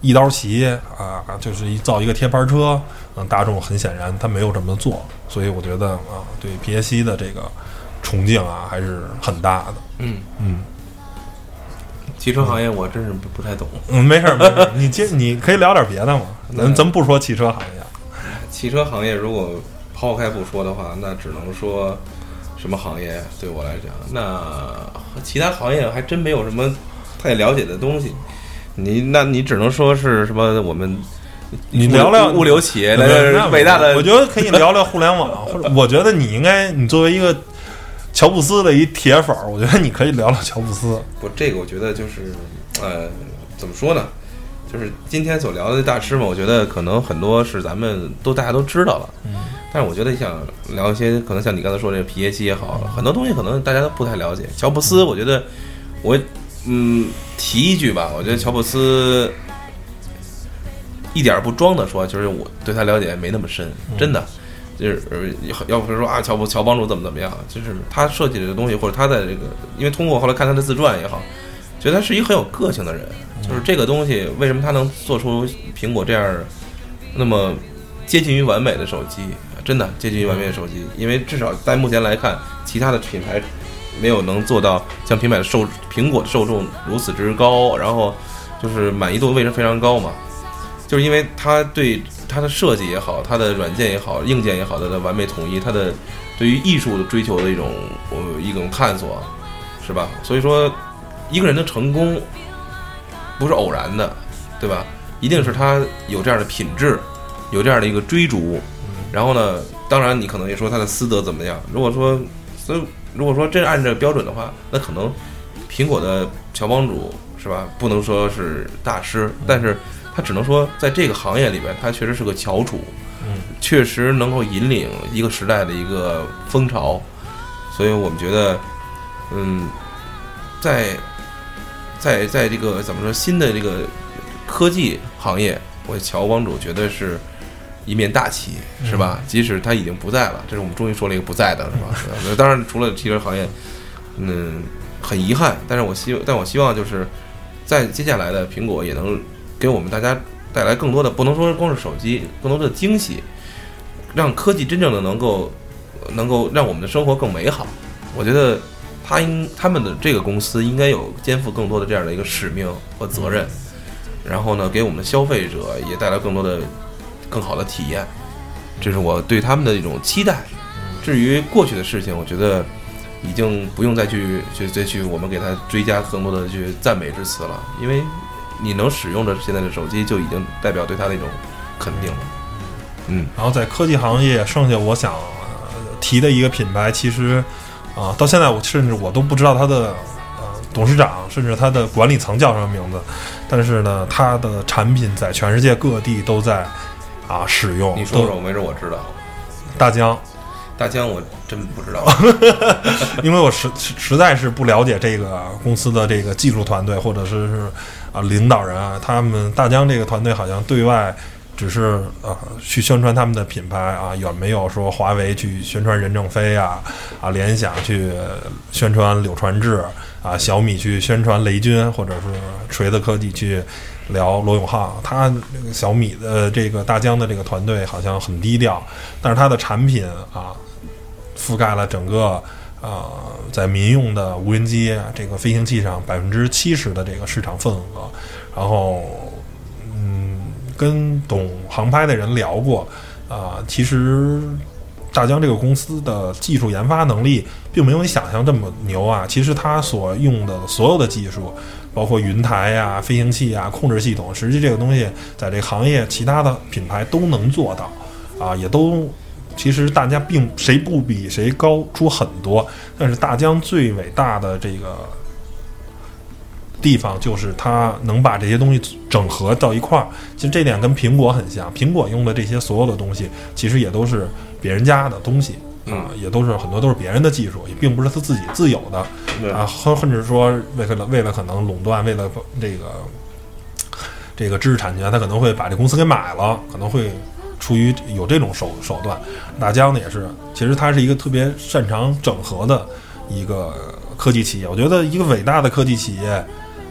一刀齐啊，就是一造一个贴牌车。嗯，大众很显然他没有这么做，所以我觉得啊，对皮耶西的这个崇敬啊还是很大的。嗯嗯汽车行业我真是不不太懂。嗯，没事儿没事儿，你接你可以聊点别的嘛，<laughs> 咱咱不说汽车行业。汽车行业如果抛开不说的话，那只能说什么行业对我来讲，那其他行业还真没有什么太了解的东西。你那你只能说是什么我们你聊聊物流企业伟大的我觉得可以聊聊互联网，或者我觉得你应该，你作为一个乔布斯的一铁粉儿，我觉得你可以聊聊乔布斯。不，这个我觉得就是，呃，怎么说呢？就是今天所聊的大师们，我觉得可能很多是咱们都大家都知道了，嗯，但是我觉得想聊一些，可能像你刚才说这个皮耶西也好，很多东西可能大家都不太了解。乔布斯，我觉得我嗯提一句吧，我觉得乔布斯一点不装的说，就是我对他了解没那么深，真的。就是呃要不是说啊，乔布乔帮主怎么怎么样，就是他设计的东西，或者他在这个，因为通过后来看他的自传也好，觉得他是一个很有个性的人。就是这个东西，为什么他能做出苹果这样那么接近于完美的手机？真的接近于完美的手机，因为至少在目前来看，其他的品牌没有能做到像平板的受苹果的受众如此之高，然后就是满意度为什么非常高嘛？就是因为它对它的设计也好，它的软件也好，硬件也好，它的完美统一，它的对于艺术的追求的一种呃一种探索，是吧？所以说，一个人的成功不是偶然的，对吧？一定是他有这样的品质，有这样的一个追逐。然后呢，当然你可能也说他的私德怎么样？如果说，所以如果说真按照标准的话，那可能苹果的乔帮主是吧？不能说是大师，但是他只能说在这个行业里边，他确实是个翘楚，嗯，确实能够引领一个时代的一个风潮。所以我们觉得，嗯，在在在这个怎么说新的这个科技行业，我乔帮主绝对是一面大旗，是吧？即使他已经不在了，这是我们终于说了一个不在的，是吧？呃 <laughs> 当然，除了汽车行业，嗯，很遗憾，但是我希，但我希望就是在接下来的苹果也能给我们大家带来更多的，不能说光是手机，更多的惊喜，让科技真正的能够能够让我们的生活更美好。我觉得他应他们的这个公司应该有肩负更多的这样的一个使命和责任，然后呢，给我们消费者也带来更多的更好的体验，这是我对他们的一种期待。至于过去的事情，我觉得已经不用再去去再去我们给他追加更多的去赞美之词了，因为你能使用着现在的手机，就已经代表对他的一种肯定了。嗯，然后在科技行业，剩下我想、呃提的一个品牌，其实啊、到现在我甚至我都不知道他的呃董事长，甚至他的管理层叫什么名字，但是呢，他的产品在全世界各地都在啊使用。你说说，没准我知道。大疆，大疆我真不知道，<laughs> 因为我实实实在是不了解这个公司的这个技术团队或者是是啊领导人啊，他们大疆这个团队好像对外只是呃去宣传他们的品牌啊，远没有说华为去宣传任正非啊啊，联想去宣传柳传志啊，小米去宣传雷军，或者是锤子科技去。聊罗永浩，他小米的这个大疆的这个团队好像很低调，但是它的产品啊，覆盖了整个呃在民用的无人机这个飞行器上百分之七十的这个市场份额。然后，跟懂航拍的人聊过，啊、其实大疆这个公司的技术研发能力并没有你想象这么牛啊。其实它所用的所有的技术，包括云台呀、飞行器啊、控制系统，实际这个东西在这个行业其他的品牌都能做到，啊，也都其实大家并谁不比谁高出很多，但是大疆最伟大的这个地方就是它能把这些东西整合到一块儿。其实这点跟苹果很像，苹果用的这些所有的东西，其实也都是别人家的东西啊，也都是很多都是别人的技术，也并不是他自己自有的。啊，或甚至说为了为了可能垄断，为了这个这个知识产权，他可能会把这公司给买了，可能会出于有这种手手段。大疆呢也是，其实它是一个特别擅长整合的一个科技企业。我觉得一个伟大的科技企业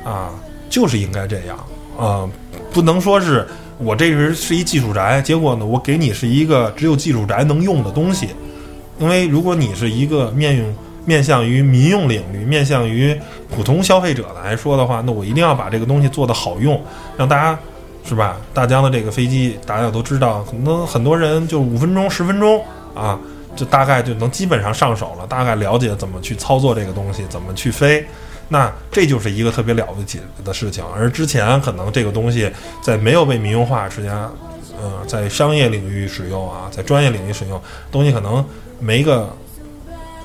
啊，就是应该这样啊，不能说是我这人是一技术宅，结果呢，我给你是一个只有技术宅能用的东西。因为如果你是一个面用面向于民用领域、面向于普通消费者来说的话，那我一定要把这个东西做得好用，让大家是吧？大疆的这个飞机大家都知道，可能很多人就五分钟、十分钟啊，就大概就能基本上上手了，大概了解怎么去操作这个东西，怎么去飞。那这就是一个特别了不起的事情，而之前可能这个东西在没有被民用化之前，呃，在商业领域使用啊，在专业领域使用东西，可能没个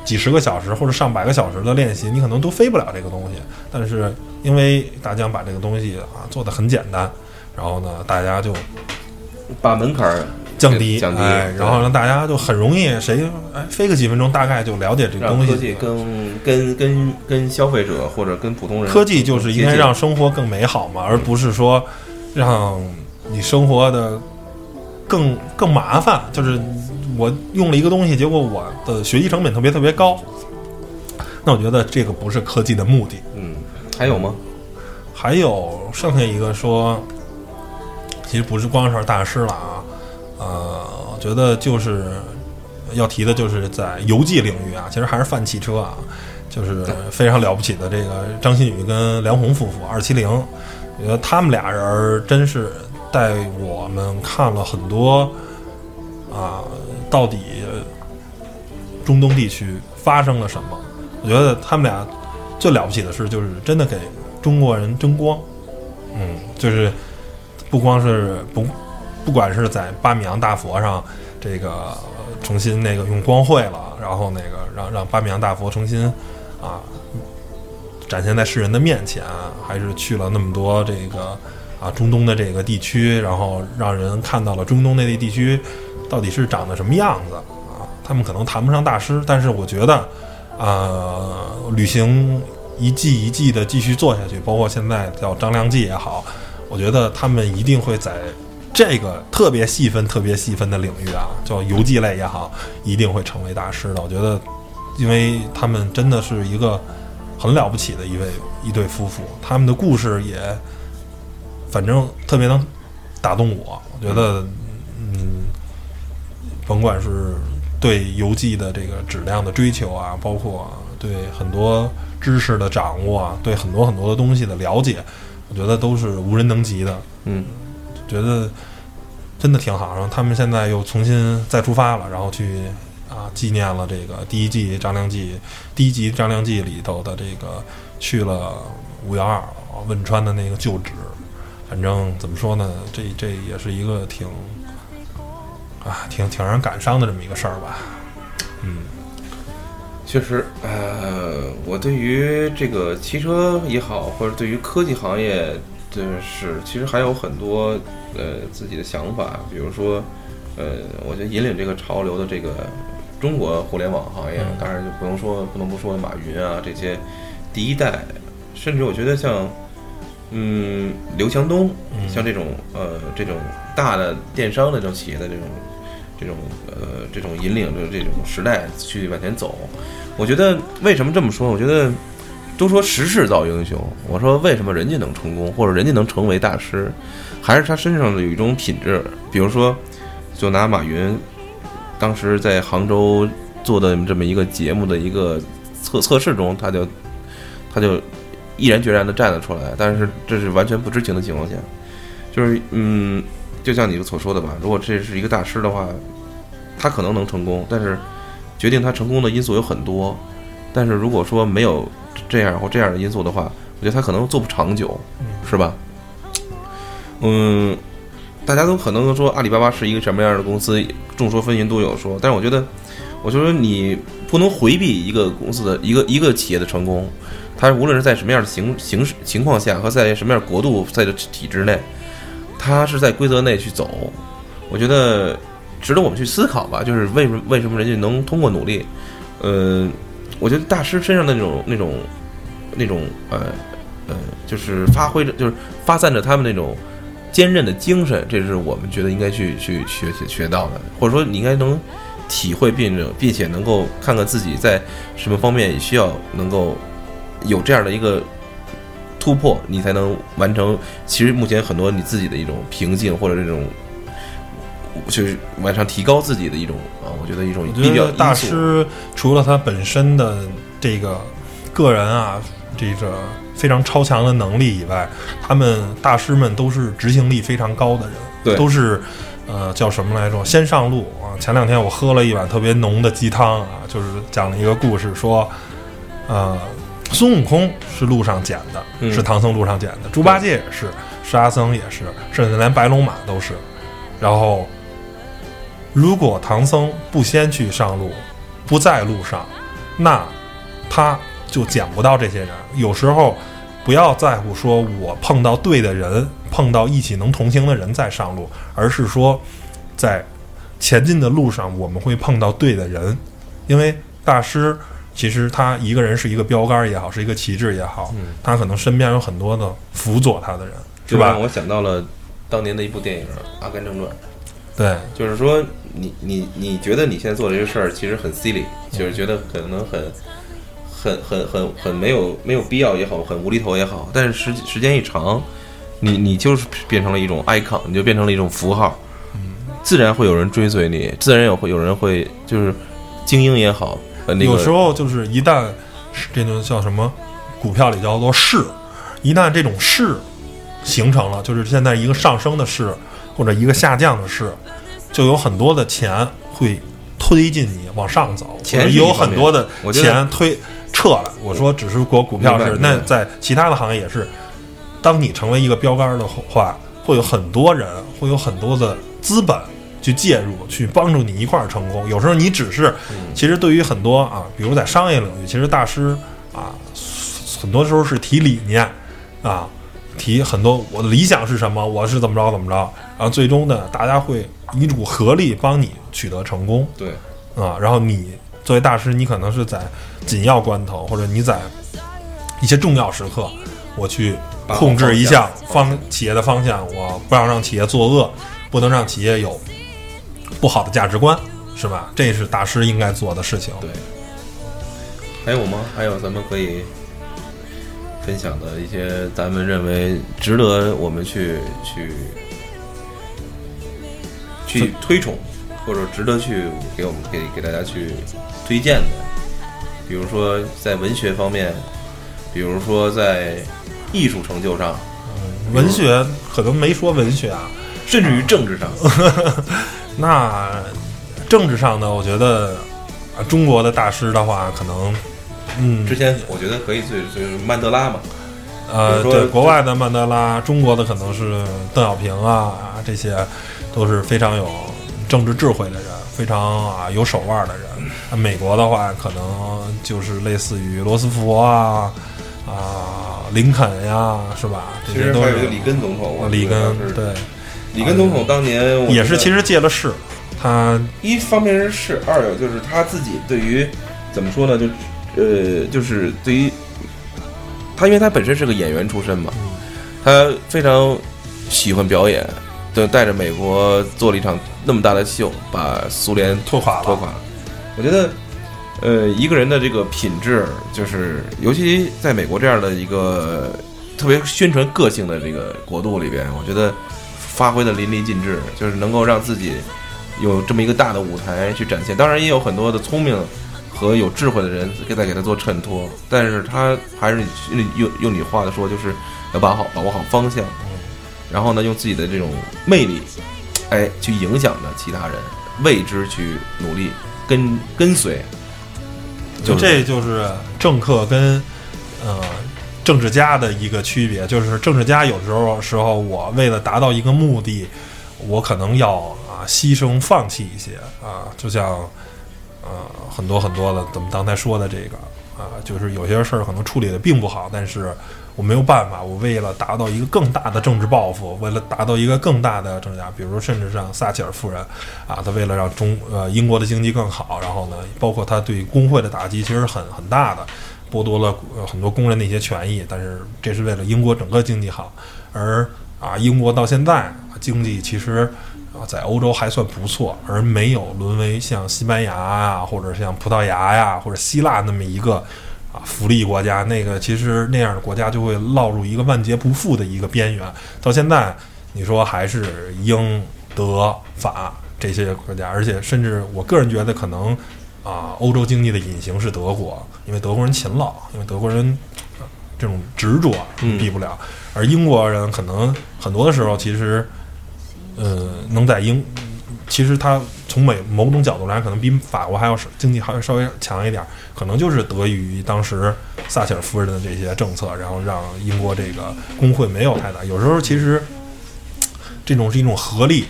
几十个小时或者上百个小时的练习，你可能都飞不了这个东西。但是因为大疆把这个东西啊做得很简单，然后呢，大家就把门槛降低，降低，哎，然后让，大家就很容易谁哎飞个几分钟，大概就了解这个东西。让科技跟跟跟跟消费者或者跟普通人科技就是应该让生活更美好嘛，而不是说让你生活的更更麻烦。就是我用了一个东西，结果我的学习成本特别特别高，那我觉得这个不是科技的目的。嗯，还有吗？还有剩下一个说，其实不是光是大师了啊，呃，我觉得就是要提的就是在游记领域啊，其实还是泛汽车啊，就是非常了不起的这个张馨予跟梁红夫妇二七零，我觉得他们俩人儿真是带我们看了很多啊，到底中东地区发生了什么？我觉得他们俩最了不起的事就是真的给中国人争光，嗯，就是不光是不不管是在巴米扬大佛上这个重新那个用光绘了，然后那个让让巴米扬大佛重新啊展现在世人的面前，还是去了那么多这个啊中东的这个地区，然后让人看到了中东那地地区到底是长得什么样子啊。他们可能谈不上大师，但是我觉得啊、旅行一季一季的继续做下去，包括现在叫张良记也好，我觉得他们一定会在这个特别细分、特别细分的领域啊，叫游记类也好，一定会成为大师的。我觉得，因为他们真的是一个很了不起的一位一对夫妇，他们的故事也反正特别能打动我。我觉得，嗯，甭管是对游记的这个质量的追求啊，包括对很多知识的掌握啊，对很多很多的东西的了解，我觉得都是无人能及的。嗯，觉得真的挺好。然后他们现在又重新再出发了，然后去啊纪念了这个第一季张良记第一集张良记里头的这个去了五幺二汶川的那个旧址。反正怎么说呢，这这也是一个挺啊挺挺让人感伤的这么一个事儿吧。嗯，确实，呃，我对于这个汽车也好，或者对于科技行业，真是其实还有很多呃自己的想法。比如说，呃，我觉得引领这个潮流的这个中国互联网行业，嗯当然就不能说不能不说马云啊这些第一代，甚至我觉得像嗯刘强东，嗯像这种呃这种大的电商的这种企业的这种这种呃这种引领着这种时代去往前走。我觉得为什么这么说？我觉得都说时势造英雄，我说为什么人家能成功，或者人家能成为大师，还是他身上的有一种品质。比如说，就拿马云当时在杭州做的这么一个节目的一个测测试中，他就他就毅然决然地站了出来，但是这是完全不知情的情况下，就是嗯，就像你所说的吧，如果这是一个大师的话，他可能能成功，但是决定他成功的因素有很多，但是如果说没有这样或这样的因素的话，我觉得他可能做不长久，是吧？嗯，大家都可能说阿里巴巴是一个什么样的公司，众说纷纭都有说，但是我觉得，我就说你不能回避一个公司的一个一个企业的成功，它无论是在什么样的形形势情况下和在什么样的国度在这体制内，它是在规则内去走，我觉得值得我们去思考吧。就是为什么为什么人家能通过努力，呃，我觉得大师身上的那种那种那种呃呃，就是发挥着就是发散着他们那种坚韧的精神，这是我们觉得应该去去学学学到的，或者说你应该能体会并且并且能够看看自己在什么方面也需要能够有这样的一个突破，你才能完成。其实目前很多你自己的一种瓶颈或者这种。就是往上提高自己的一种啊，我觉得一种我比较觉得大师除了他本身的这个个人啊，这个非常超强的能力以外，他们大师们都是执行力非常高的人，对都是呃叫什么来着？先上路啊！前两天我喝了一碗特别浓的鸡汤啊，就是讲了一个故事，说呃孙悟空是路上捡的，嗯是唐僧路上捡的，猪八戒也是，沙僧也是，甚至连白龙马都是，然后。如果唐僧不先去上路，不在路上，那他就捡不到这些人。有时候不要在乎说我碰到对的人，碰到一起能同行的人再上路，而是说在前进的路上我们会碰到对的人，因为大师其实他一个人是一个标杆也好，是一个旗帜也好，他可能身边有很多的辅佐他的人，是吧让？我想到了当年的一部电影《阿甘正传》。对，就是说，你你你觉得你现在做这个事儿其实很 silly，就是觉得可能很很很很很没有没有必要也好，很无厘头也好，但是时时间一长，你你就是变成了一种 icon，你就变成了一种符号，自然会有人追随你，自然有会有人会就是精英也好，呃那个有时候就是一旦是这就叫什么，股票里叫做势，一旦这种势形成了，就是现在一个上升的势或者一个下降的势，就有很多的钱会推进你往上走，钱或者也有很多的钱推撤了。我说只是国股票是，那在其他的行业也是，当你成为一个标杆的话，会有很多人，会有很多的资本去介入，去帮助你一块儿成功。有时候你只是，其实对于很多啊，比如在商业领域，其实大师啊，很多时候是提理念啊，提很多我的理想是什么，我是怎么着怎么着，然后最终呢，大家会一股合力帮你取得成功。对啊，然后你作为大师，你可能是在紧要关头，或者你在一些重要时刻，我去控制一下方企业的方向，我不要让企业作恶，不能让企业有不好的价值观，是吧？这是大师应该做的事情。对。还有吗？还有咱们可以分享的一些咱们认为值得我们去去去推崇，或者值得去给我们给给大家去推荐的比如说在文学方面，比如说在艺术成就上，文学可能没说文学啊，甚至于政治上，那政治上呢，我觉得啊，中国的大师的话，可能嗯。之，前我觉得可以最就是曼德拉嘛，呃，对，国外的曼德拉，中国的可能是邓小平啊，这些都是非常有政治智慧的人，非常啊有手腕的人。那美国的话，可能就是类似于罗斯福啊啊林肯呀，是吧？这其些都是实还有一个里根总统，我里根对，里根总统当年也是其实借了势，他一方面是势，二有就是他自己对于怎么说呢，就呃，就是对于他，因为他本身是个演员出身嘛，他非常喜欢表演，就带着美国做了一场那么大的秀，把苏联拖垮了，拖垮了。我觉得，呃，一个人的这个品质，就是尤其在美国这样的一个特别宣传个性的这个国度里边，我觉得发挥的淋漓尽致，就是能够让自己有这么一个大的舞台去展现。当然，也有很多的聪明和有智慧的人给在给他做衬托，但是他还是用用你话的说，就是要把好把握好方向，然后呢，用自己的这种魅力，哎，去影响着其他人，为之去努力。跟跟随，就这就是政客跟呃政治家的一个区别，就是政治家有时候时候我为了达到一个目的，我可能要啊牺牲放弃一些啊，就像呃很多很多的咱们刚才说的这个啊，就是有些事儿可能处理的并不好，但是我没有办法，我为了达到一个更大的政治抱负，为了达到一个更大的政治家，比如甚至像撒切尔夫人啊，她为了让中呃英国的经济更好，然后呢，包括她对工会的打击其实很很大的，剥夺了很多工人的一些权益，但是这是为了英国整个经济好，而啊英国到现在经济其实。啊，在欧洲还算不错，而没有沦为像西班牙啊，或者像葡萄牙呀，或者希腊那么一个啊福利国家。那个其实那样的国家就会落入一个万劫不复的一个边缘。到现在，你说还是英、德、法这些国家，而且甚至我个人觉得可能啊，欧洲经济的隐形是德国，因为德国人勤劳，因为德国人呃这种执着嗯比不了，而英国人可能很多的时候其实。呃，能在英，其实它从美某种角度来，可能比法国还要经济还要稍微强一点儿，可能就是得益于当时撒切尔夫人的这些政策，然后让英国这个工会没有太大。有时候其实这种是一种合力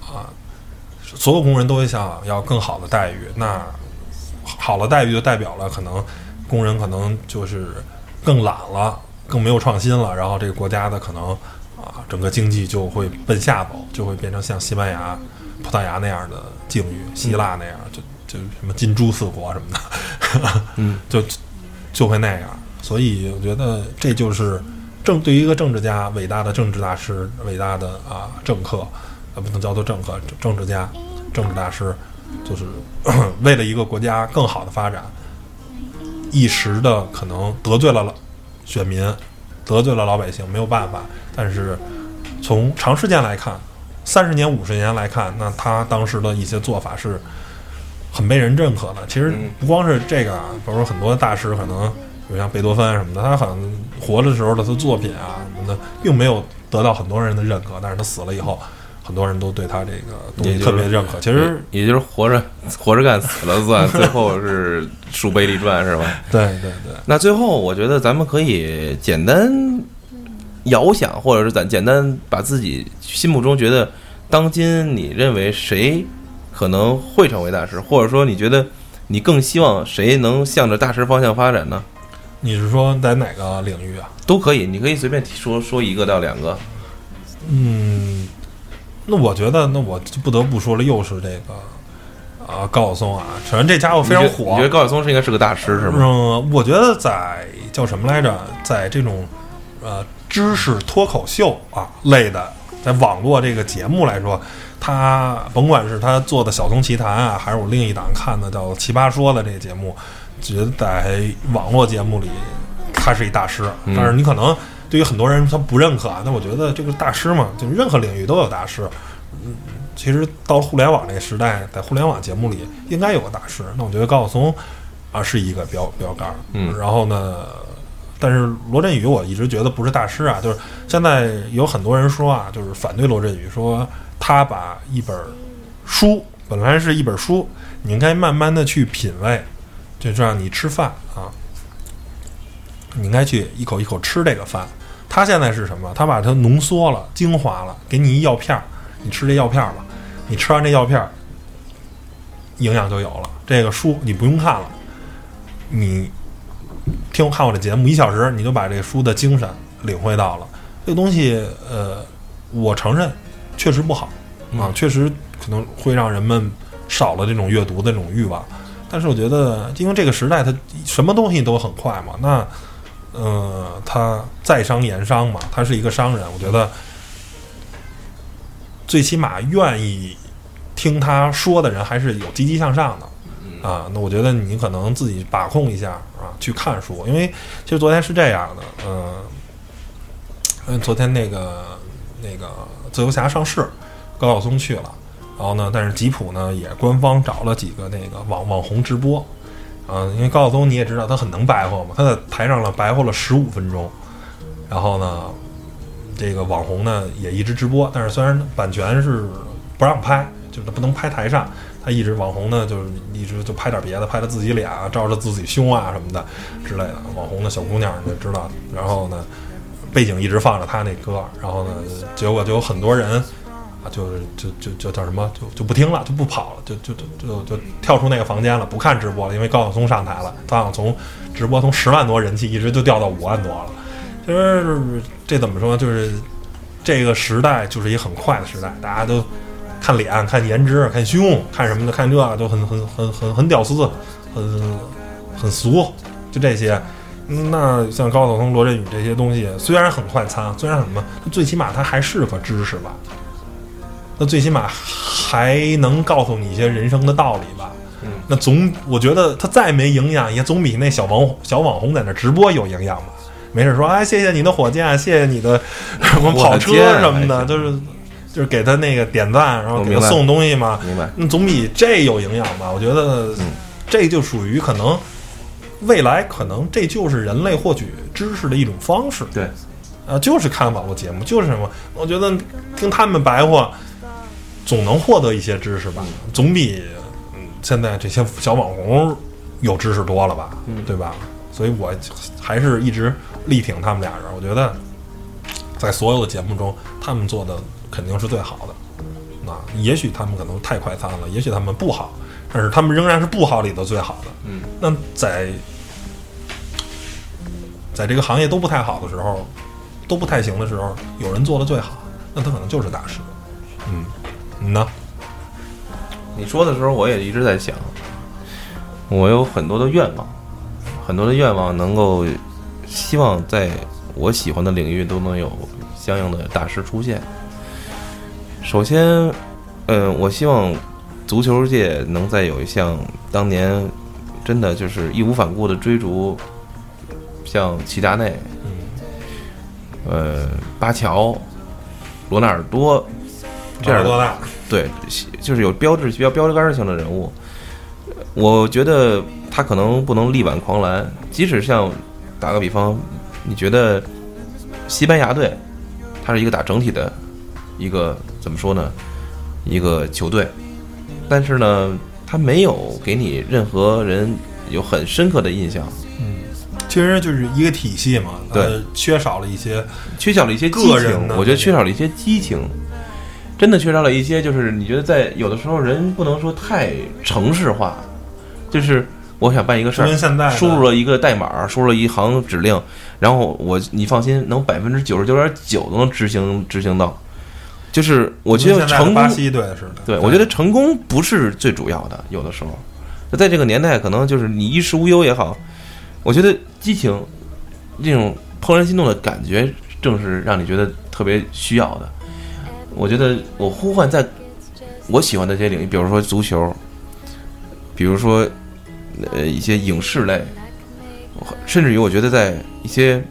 啊，所有工人都想要更好的待遇，那好了待遇就代表了可能工人可能就是更懒了，更没有创新了，然后这个国家的可能。啊，整个经济就会奔下走，就会变成像西班牙、葡萄牙那样的境遇，希腊那样，就就什么金猪四国什么的，嗯，<laughs> 就就会那样。所以我觉得这就是政对于一个政治家、伟大的政治大师、伟大的啊政客，呃，不能叫做政客，政治家、政治大师，就是 <coughs> 为了一个国家更好的发展，一时的可能得罪了选民。得罪了老百姓，没有办法。但是从长时间来看，三十年、五十年来看，那他当时的一些做法是很被人认可的。其实不光是这个啊，比如说很多大师，可能比如像贝多芬什么的，他可能活着时候的他作品啊什么的，并没有得到很多人的认可。但是他死了以后，很多人都对他这个东西特别认可。其实也就是活着活着干，死了算，最后是书碑立传是吧？对对对。那最后，我觉得咱们可以简单遥想，或者是咱简单把自己心目中觉得当今你认为谁可能会成为大师，或者说你觉得你更希望谁能向着大师方向发展呢？你是说在哪个领域啊？都可以，你可以随便说说一个到两个。嗯，那我觉得，那我就不得不说了，又是这个啊高晓松啊。首先，这家伙非常火。你觉得高晓松是应该是个大师是吗？嗯，我觉得在叫什么来着，在这种呃知识脱口秀啊类的，在网络这个节目来说，他甭管是他做的《小松奇谈》啊，还是我另一档看的叫《奇葩说》的这个节目，觉得在网络节目里他是一大师。嗯但是你可能对于很多人他不认可啊，那我觉得这个大师嘛，就是任何领域都有大师。嗯，其实到了互联网这个时代，在互联网节目里应该有个大师。那我觉得高晓松啊是一个标标杆儿。嗯然后呢，但是罗振宇我一直觉得不是大师啊，就是现在有很多人说啊，就是反对罗振宇，说他把一本书本来是一本书，你应该慢慢的去品味，就像你吃饭啊，你应该去一口一口吃这个饭。他现在是什么？他把它浓缩了、精华了，给你一药片儿，你吃这药片儿吧，你吃完这药片儿，营养就有了。这个书你不用看了，你听我看我的节目一小时，你就把这个书的精神领会到了。这个东西，呃，我承认确实不好啊，确实可能会让人们少了这种阅读的这种欲望。但是我觉得，因为这个时代它什么东西都很快嘛，那呃，他在商言商嘛，他是一个商人，我觉得最起码愿意听他说的人还是有积极向上的。啊，那我觉得你可能自己把控一下啊，去看书，因为其实昨天是这样的，嗯、嗯，昨天那个那个自由侠上市，高晓松去了，然后呢，但是吉普呢也官方找了几个那个网网红直播，啊，因为高晓松你也知道他很能白活嘛，他在台上了白活了十五分钟，然后呢，这个网红呢也一直直播，但是虽然版权是不让拍，就是他不能拍台上，他一直网红呢就是一直就拍点别的，拍他自己脸啊，照着自己胸啊什么的之类的，网红的小姑娘你就知道，然后呢。背景一直放着他那歌，然后呢，结果就有很多人啊，就是就就就叫什么，就就不听了，就不跑了，就就就就就跳出那个房间了，不看直播了，因为高晓松上台了，他好像从直播从十万多人气一直就掉到五万多了。其实这怎么说，就是这个时代就是一个很快的时代，大家都看脸、看颜值、看胸、看什么的，看这都很很很很很屌丝，很很俗，就这些。那像高晓松、罗振宇这些东西，虽然很快餐，虽然很什么，最起码它还是个知识吧。那最起码还能告诉你一些人生的道理吧。嗯那总我觉得他再没营养，也总比那小网小网红在那直播有营养吧。没事说，哎，谢谢你的火箭，谢谢你的什么跑车什么的，就是就是给他那个点赞，然后给他送东西嘛。明白？那总比这有营养吧？我觉得嗯这就属于可能未来可能这就是人类获取知识的一种方式。对，啊，就是看网络节目，就是什么？我觉得听他们白话，总能获得一些知识吧，总比嗯现在这些小网红有知识多了吧，嗯对吧？所以我还是一直力挺他们俩人。我觉得在所有的节目中，他们做的肯定是最好的。那也许他们可能太快餐了，也许他们不好，但是他们仍然是不好里的最好的。嗯，那在在这个行业都不太好的时候，都不太行的时候，有人做的最好，那他可能就是大师。嗯，你呢？你说的时候，我也一直在想，我有很多的愿望，很多的愿望能够希望在我喜欢的领域都能有相应的大师出现。首先，嗯，我希望足球界能再有一项当年真的就是义无反顾的追逐，像齐达内，呃，巴乔、罗纳尔多这样的多大？对，就是有标志、比较标杆性的人物。我觉得他可能不能力挽狂澜，即使像打个比方，你觉得西班牙队，他是一个打整体的一个怎么说呢？一个球队，但是呢，他没有给你任何人有很深刻的印象，其实就是一个体系嘛，对。呃，缺少了一些缺少了一些激情个人，我觉得缺少了一些激情，真的缺少了一些，就是你觉得在有的时候人不能说太城市化，就是我想办一个事儿输入了一个代码，输入了一行指令，然后我你放心，能百分之九十九点九都能执行执行到，就是我觉得成功，巴西队似的。对我觉得成功不是最主要的，有的时候，在这个年代，可能就是你衣食无忧也好，我觉得激情这种怦然心动的感觉，正是让你觉得特别需要的。我觉得我呼唤在我喜欢的这些领域，比如说足球，比如说呃一些影视类，甚至于我觉得在一些，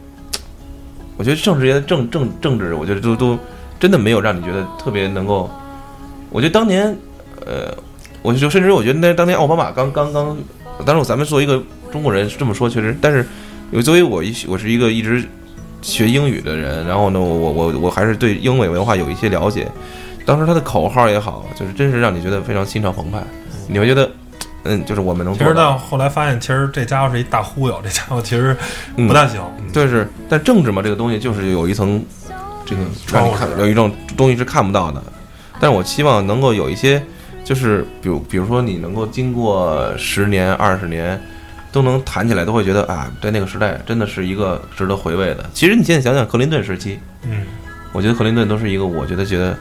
我觉得政治也政政政治，我觉得都都真的没有让你觉得特别能够。我觉得当年，呃，我就甚至我觉得那当年奥巴马刚刚刚当然咱们作为一个中国人这么说确实，但是有作为我一我是一个一直学英语的人，然后呢，我我我我还是对英美文化有一些了解。当时他的口号也好，就是真是让你觉得非常心潮澎湃，你会觉得，嗯，就是我们能其实做到。后来发现，其实这家伙是一大忽悠，这家伙其实不大行。嗯就是，但政治嘛，这个东西就是有一层这个让你看有一种东西是看不到的。但是我希望能够有一些，就是比如比如说你能够经过十年、二十年，都能谈起来，都会觉得啊，在那个时代真的是一个值得回味的。其实你现在想想克林顿时期，嗯，我觉得克林顿都是一个，我觉得觉得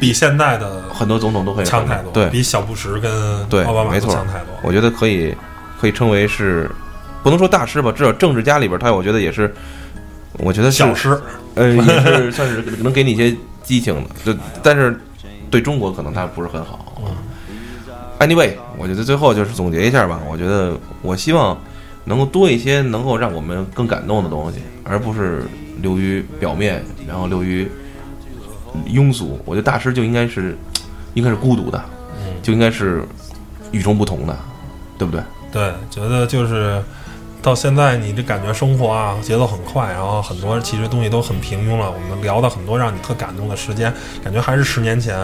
比现在的很多总统都会强太多，对，比小布什跟对奥巴马没错都强太多。我觉得可以可以称为是，不能说大师吧，至少政治家里边他，我觉得也是，我觉得是小师，呃，也是算是能给你一些激情的，就但是对中国可能他不是很好。Anyway，我觉得最后就是总结一下吧，我觉得我希望能够多一些能够让我们更感动的东西，而不是流于表面，然后流于庸俗。我觉得大师就应该是应该是孤独的，就应该是与众不同的，对不对？对，觉得就是到现在你这感觉生活啊节奏很快，然后很多其实东西都很平庸了。我们聊到很多让你特感动的时间，感觉还是十年前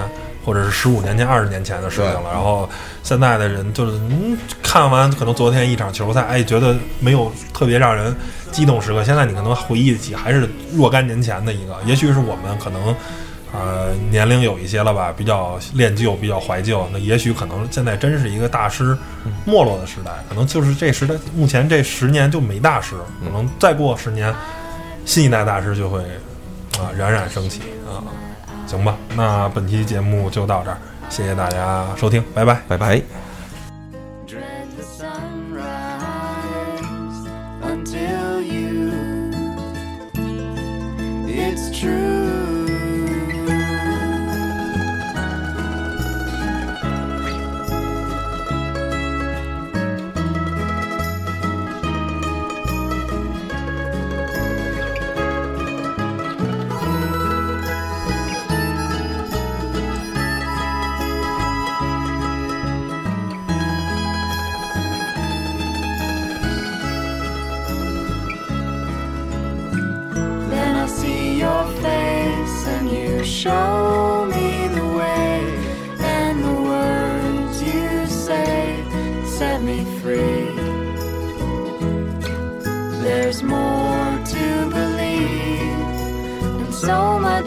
或者是十五年前、二十年前的事情了。然后现在的人就是嗯，看完可能昨天一场球赛，哎，觉得没有特别让人激动时刻。现在你可能回忆起还是若干年前的一个，也许是我们可能。呃，年龄有一些了吧，比较恋旧，比较怀旧。那也许可能现在真是一个大师没落的时代，可能就是这时代，目前这十年就没大师，可能再过十年，新一代大师就会啊冉冉升起啊。行吧，那本期节目就到这儿，谢谢大家收听，拜拜。拜拜。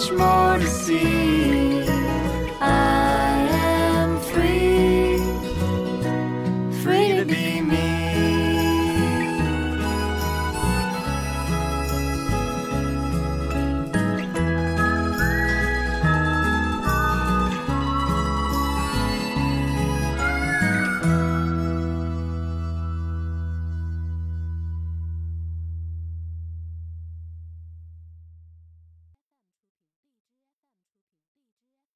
much more.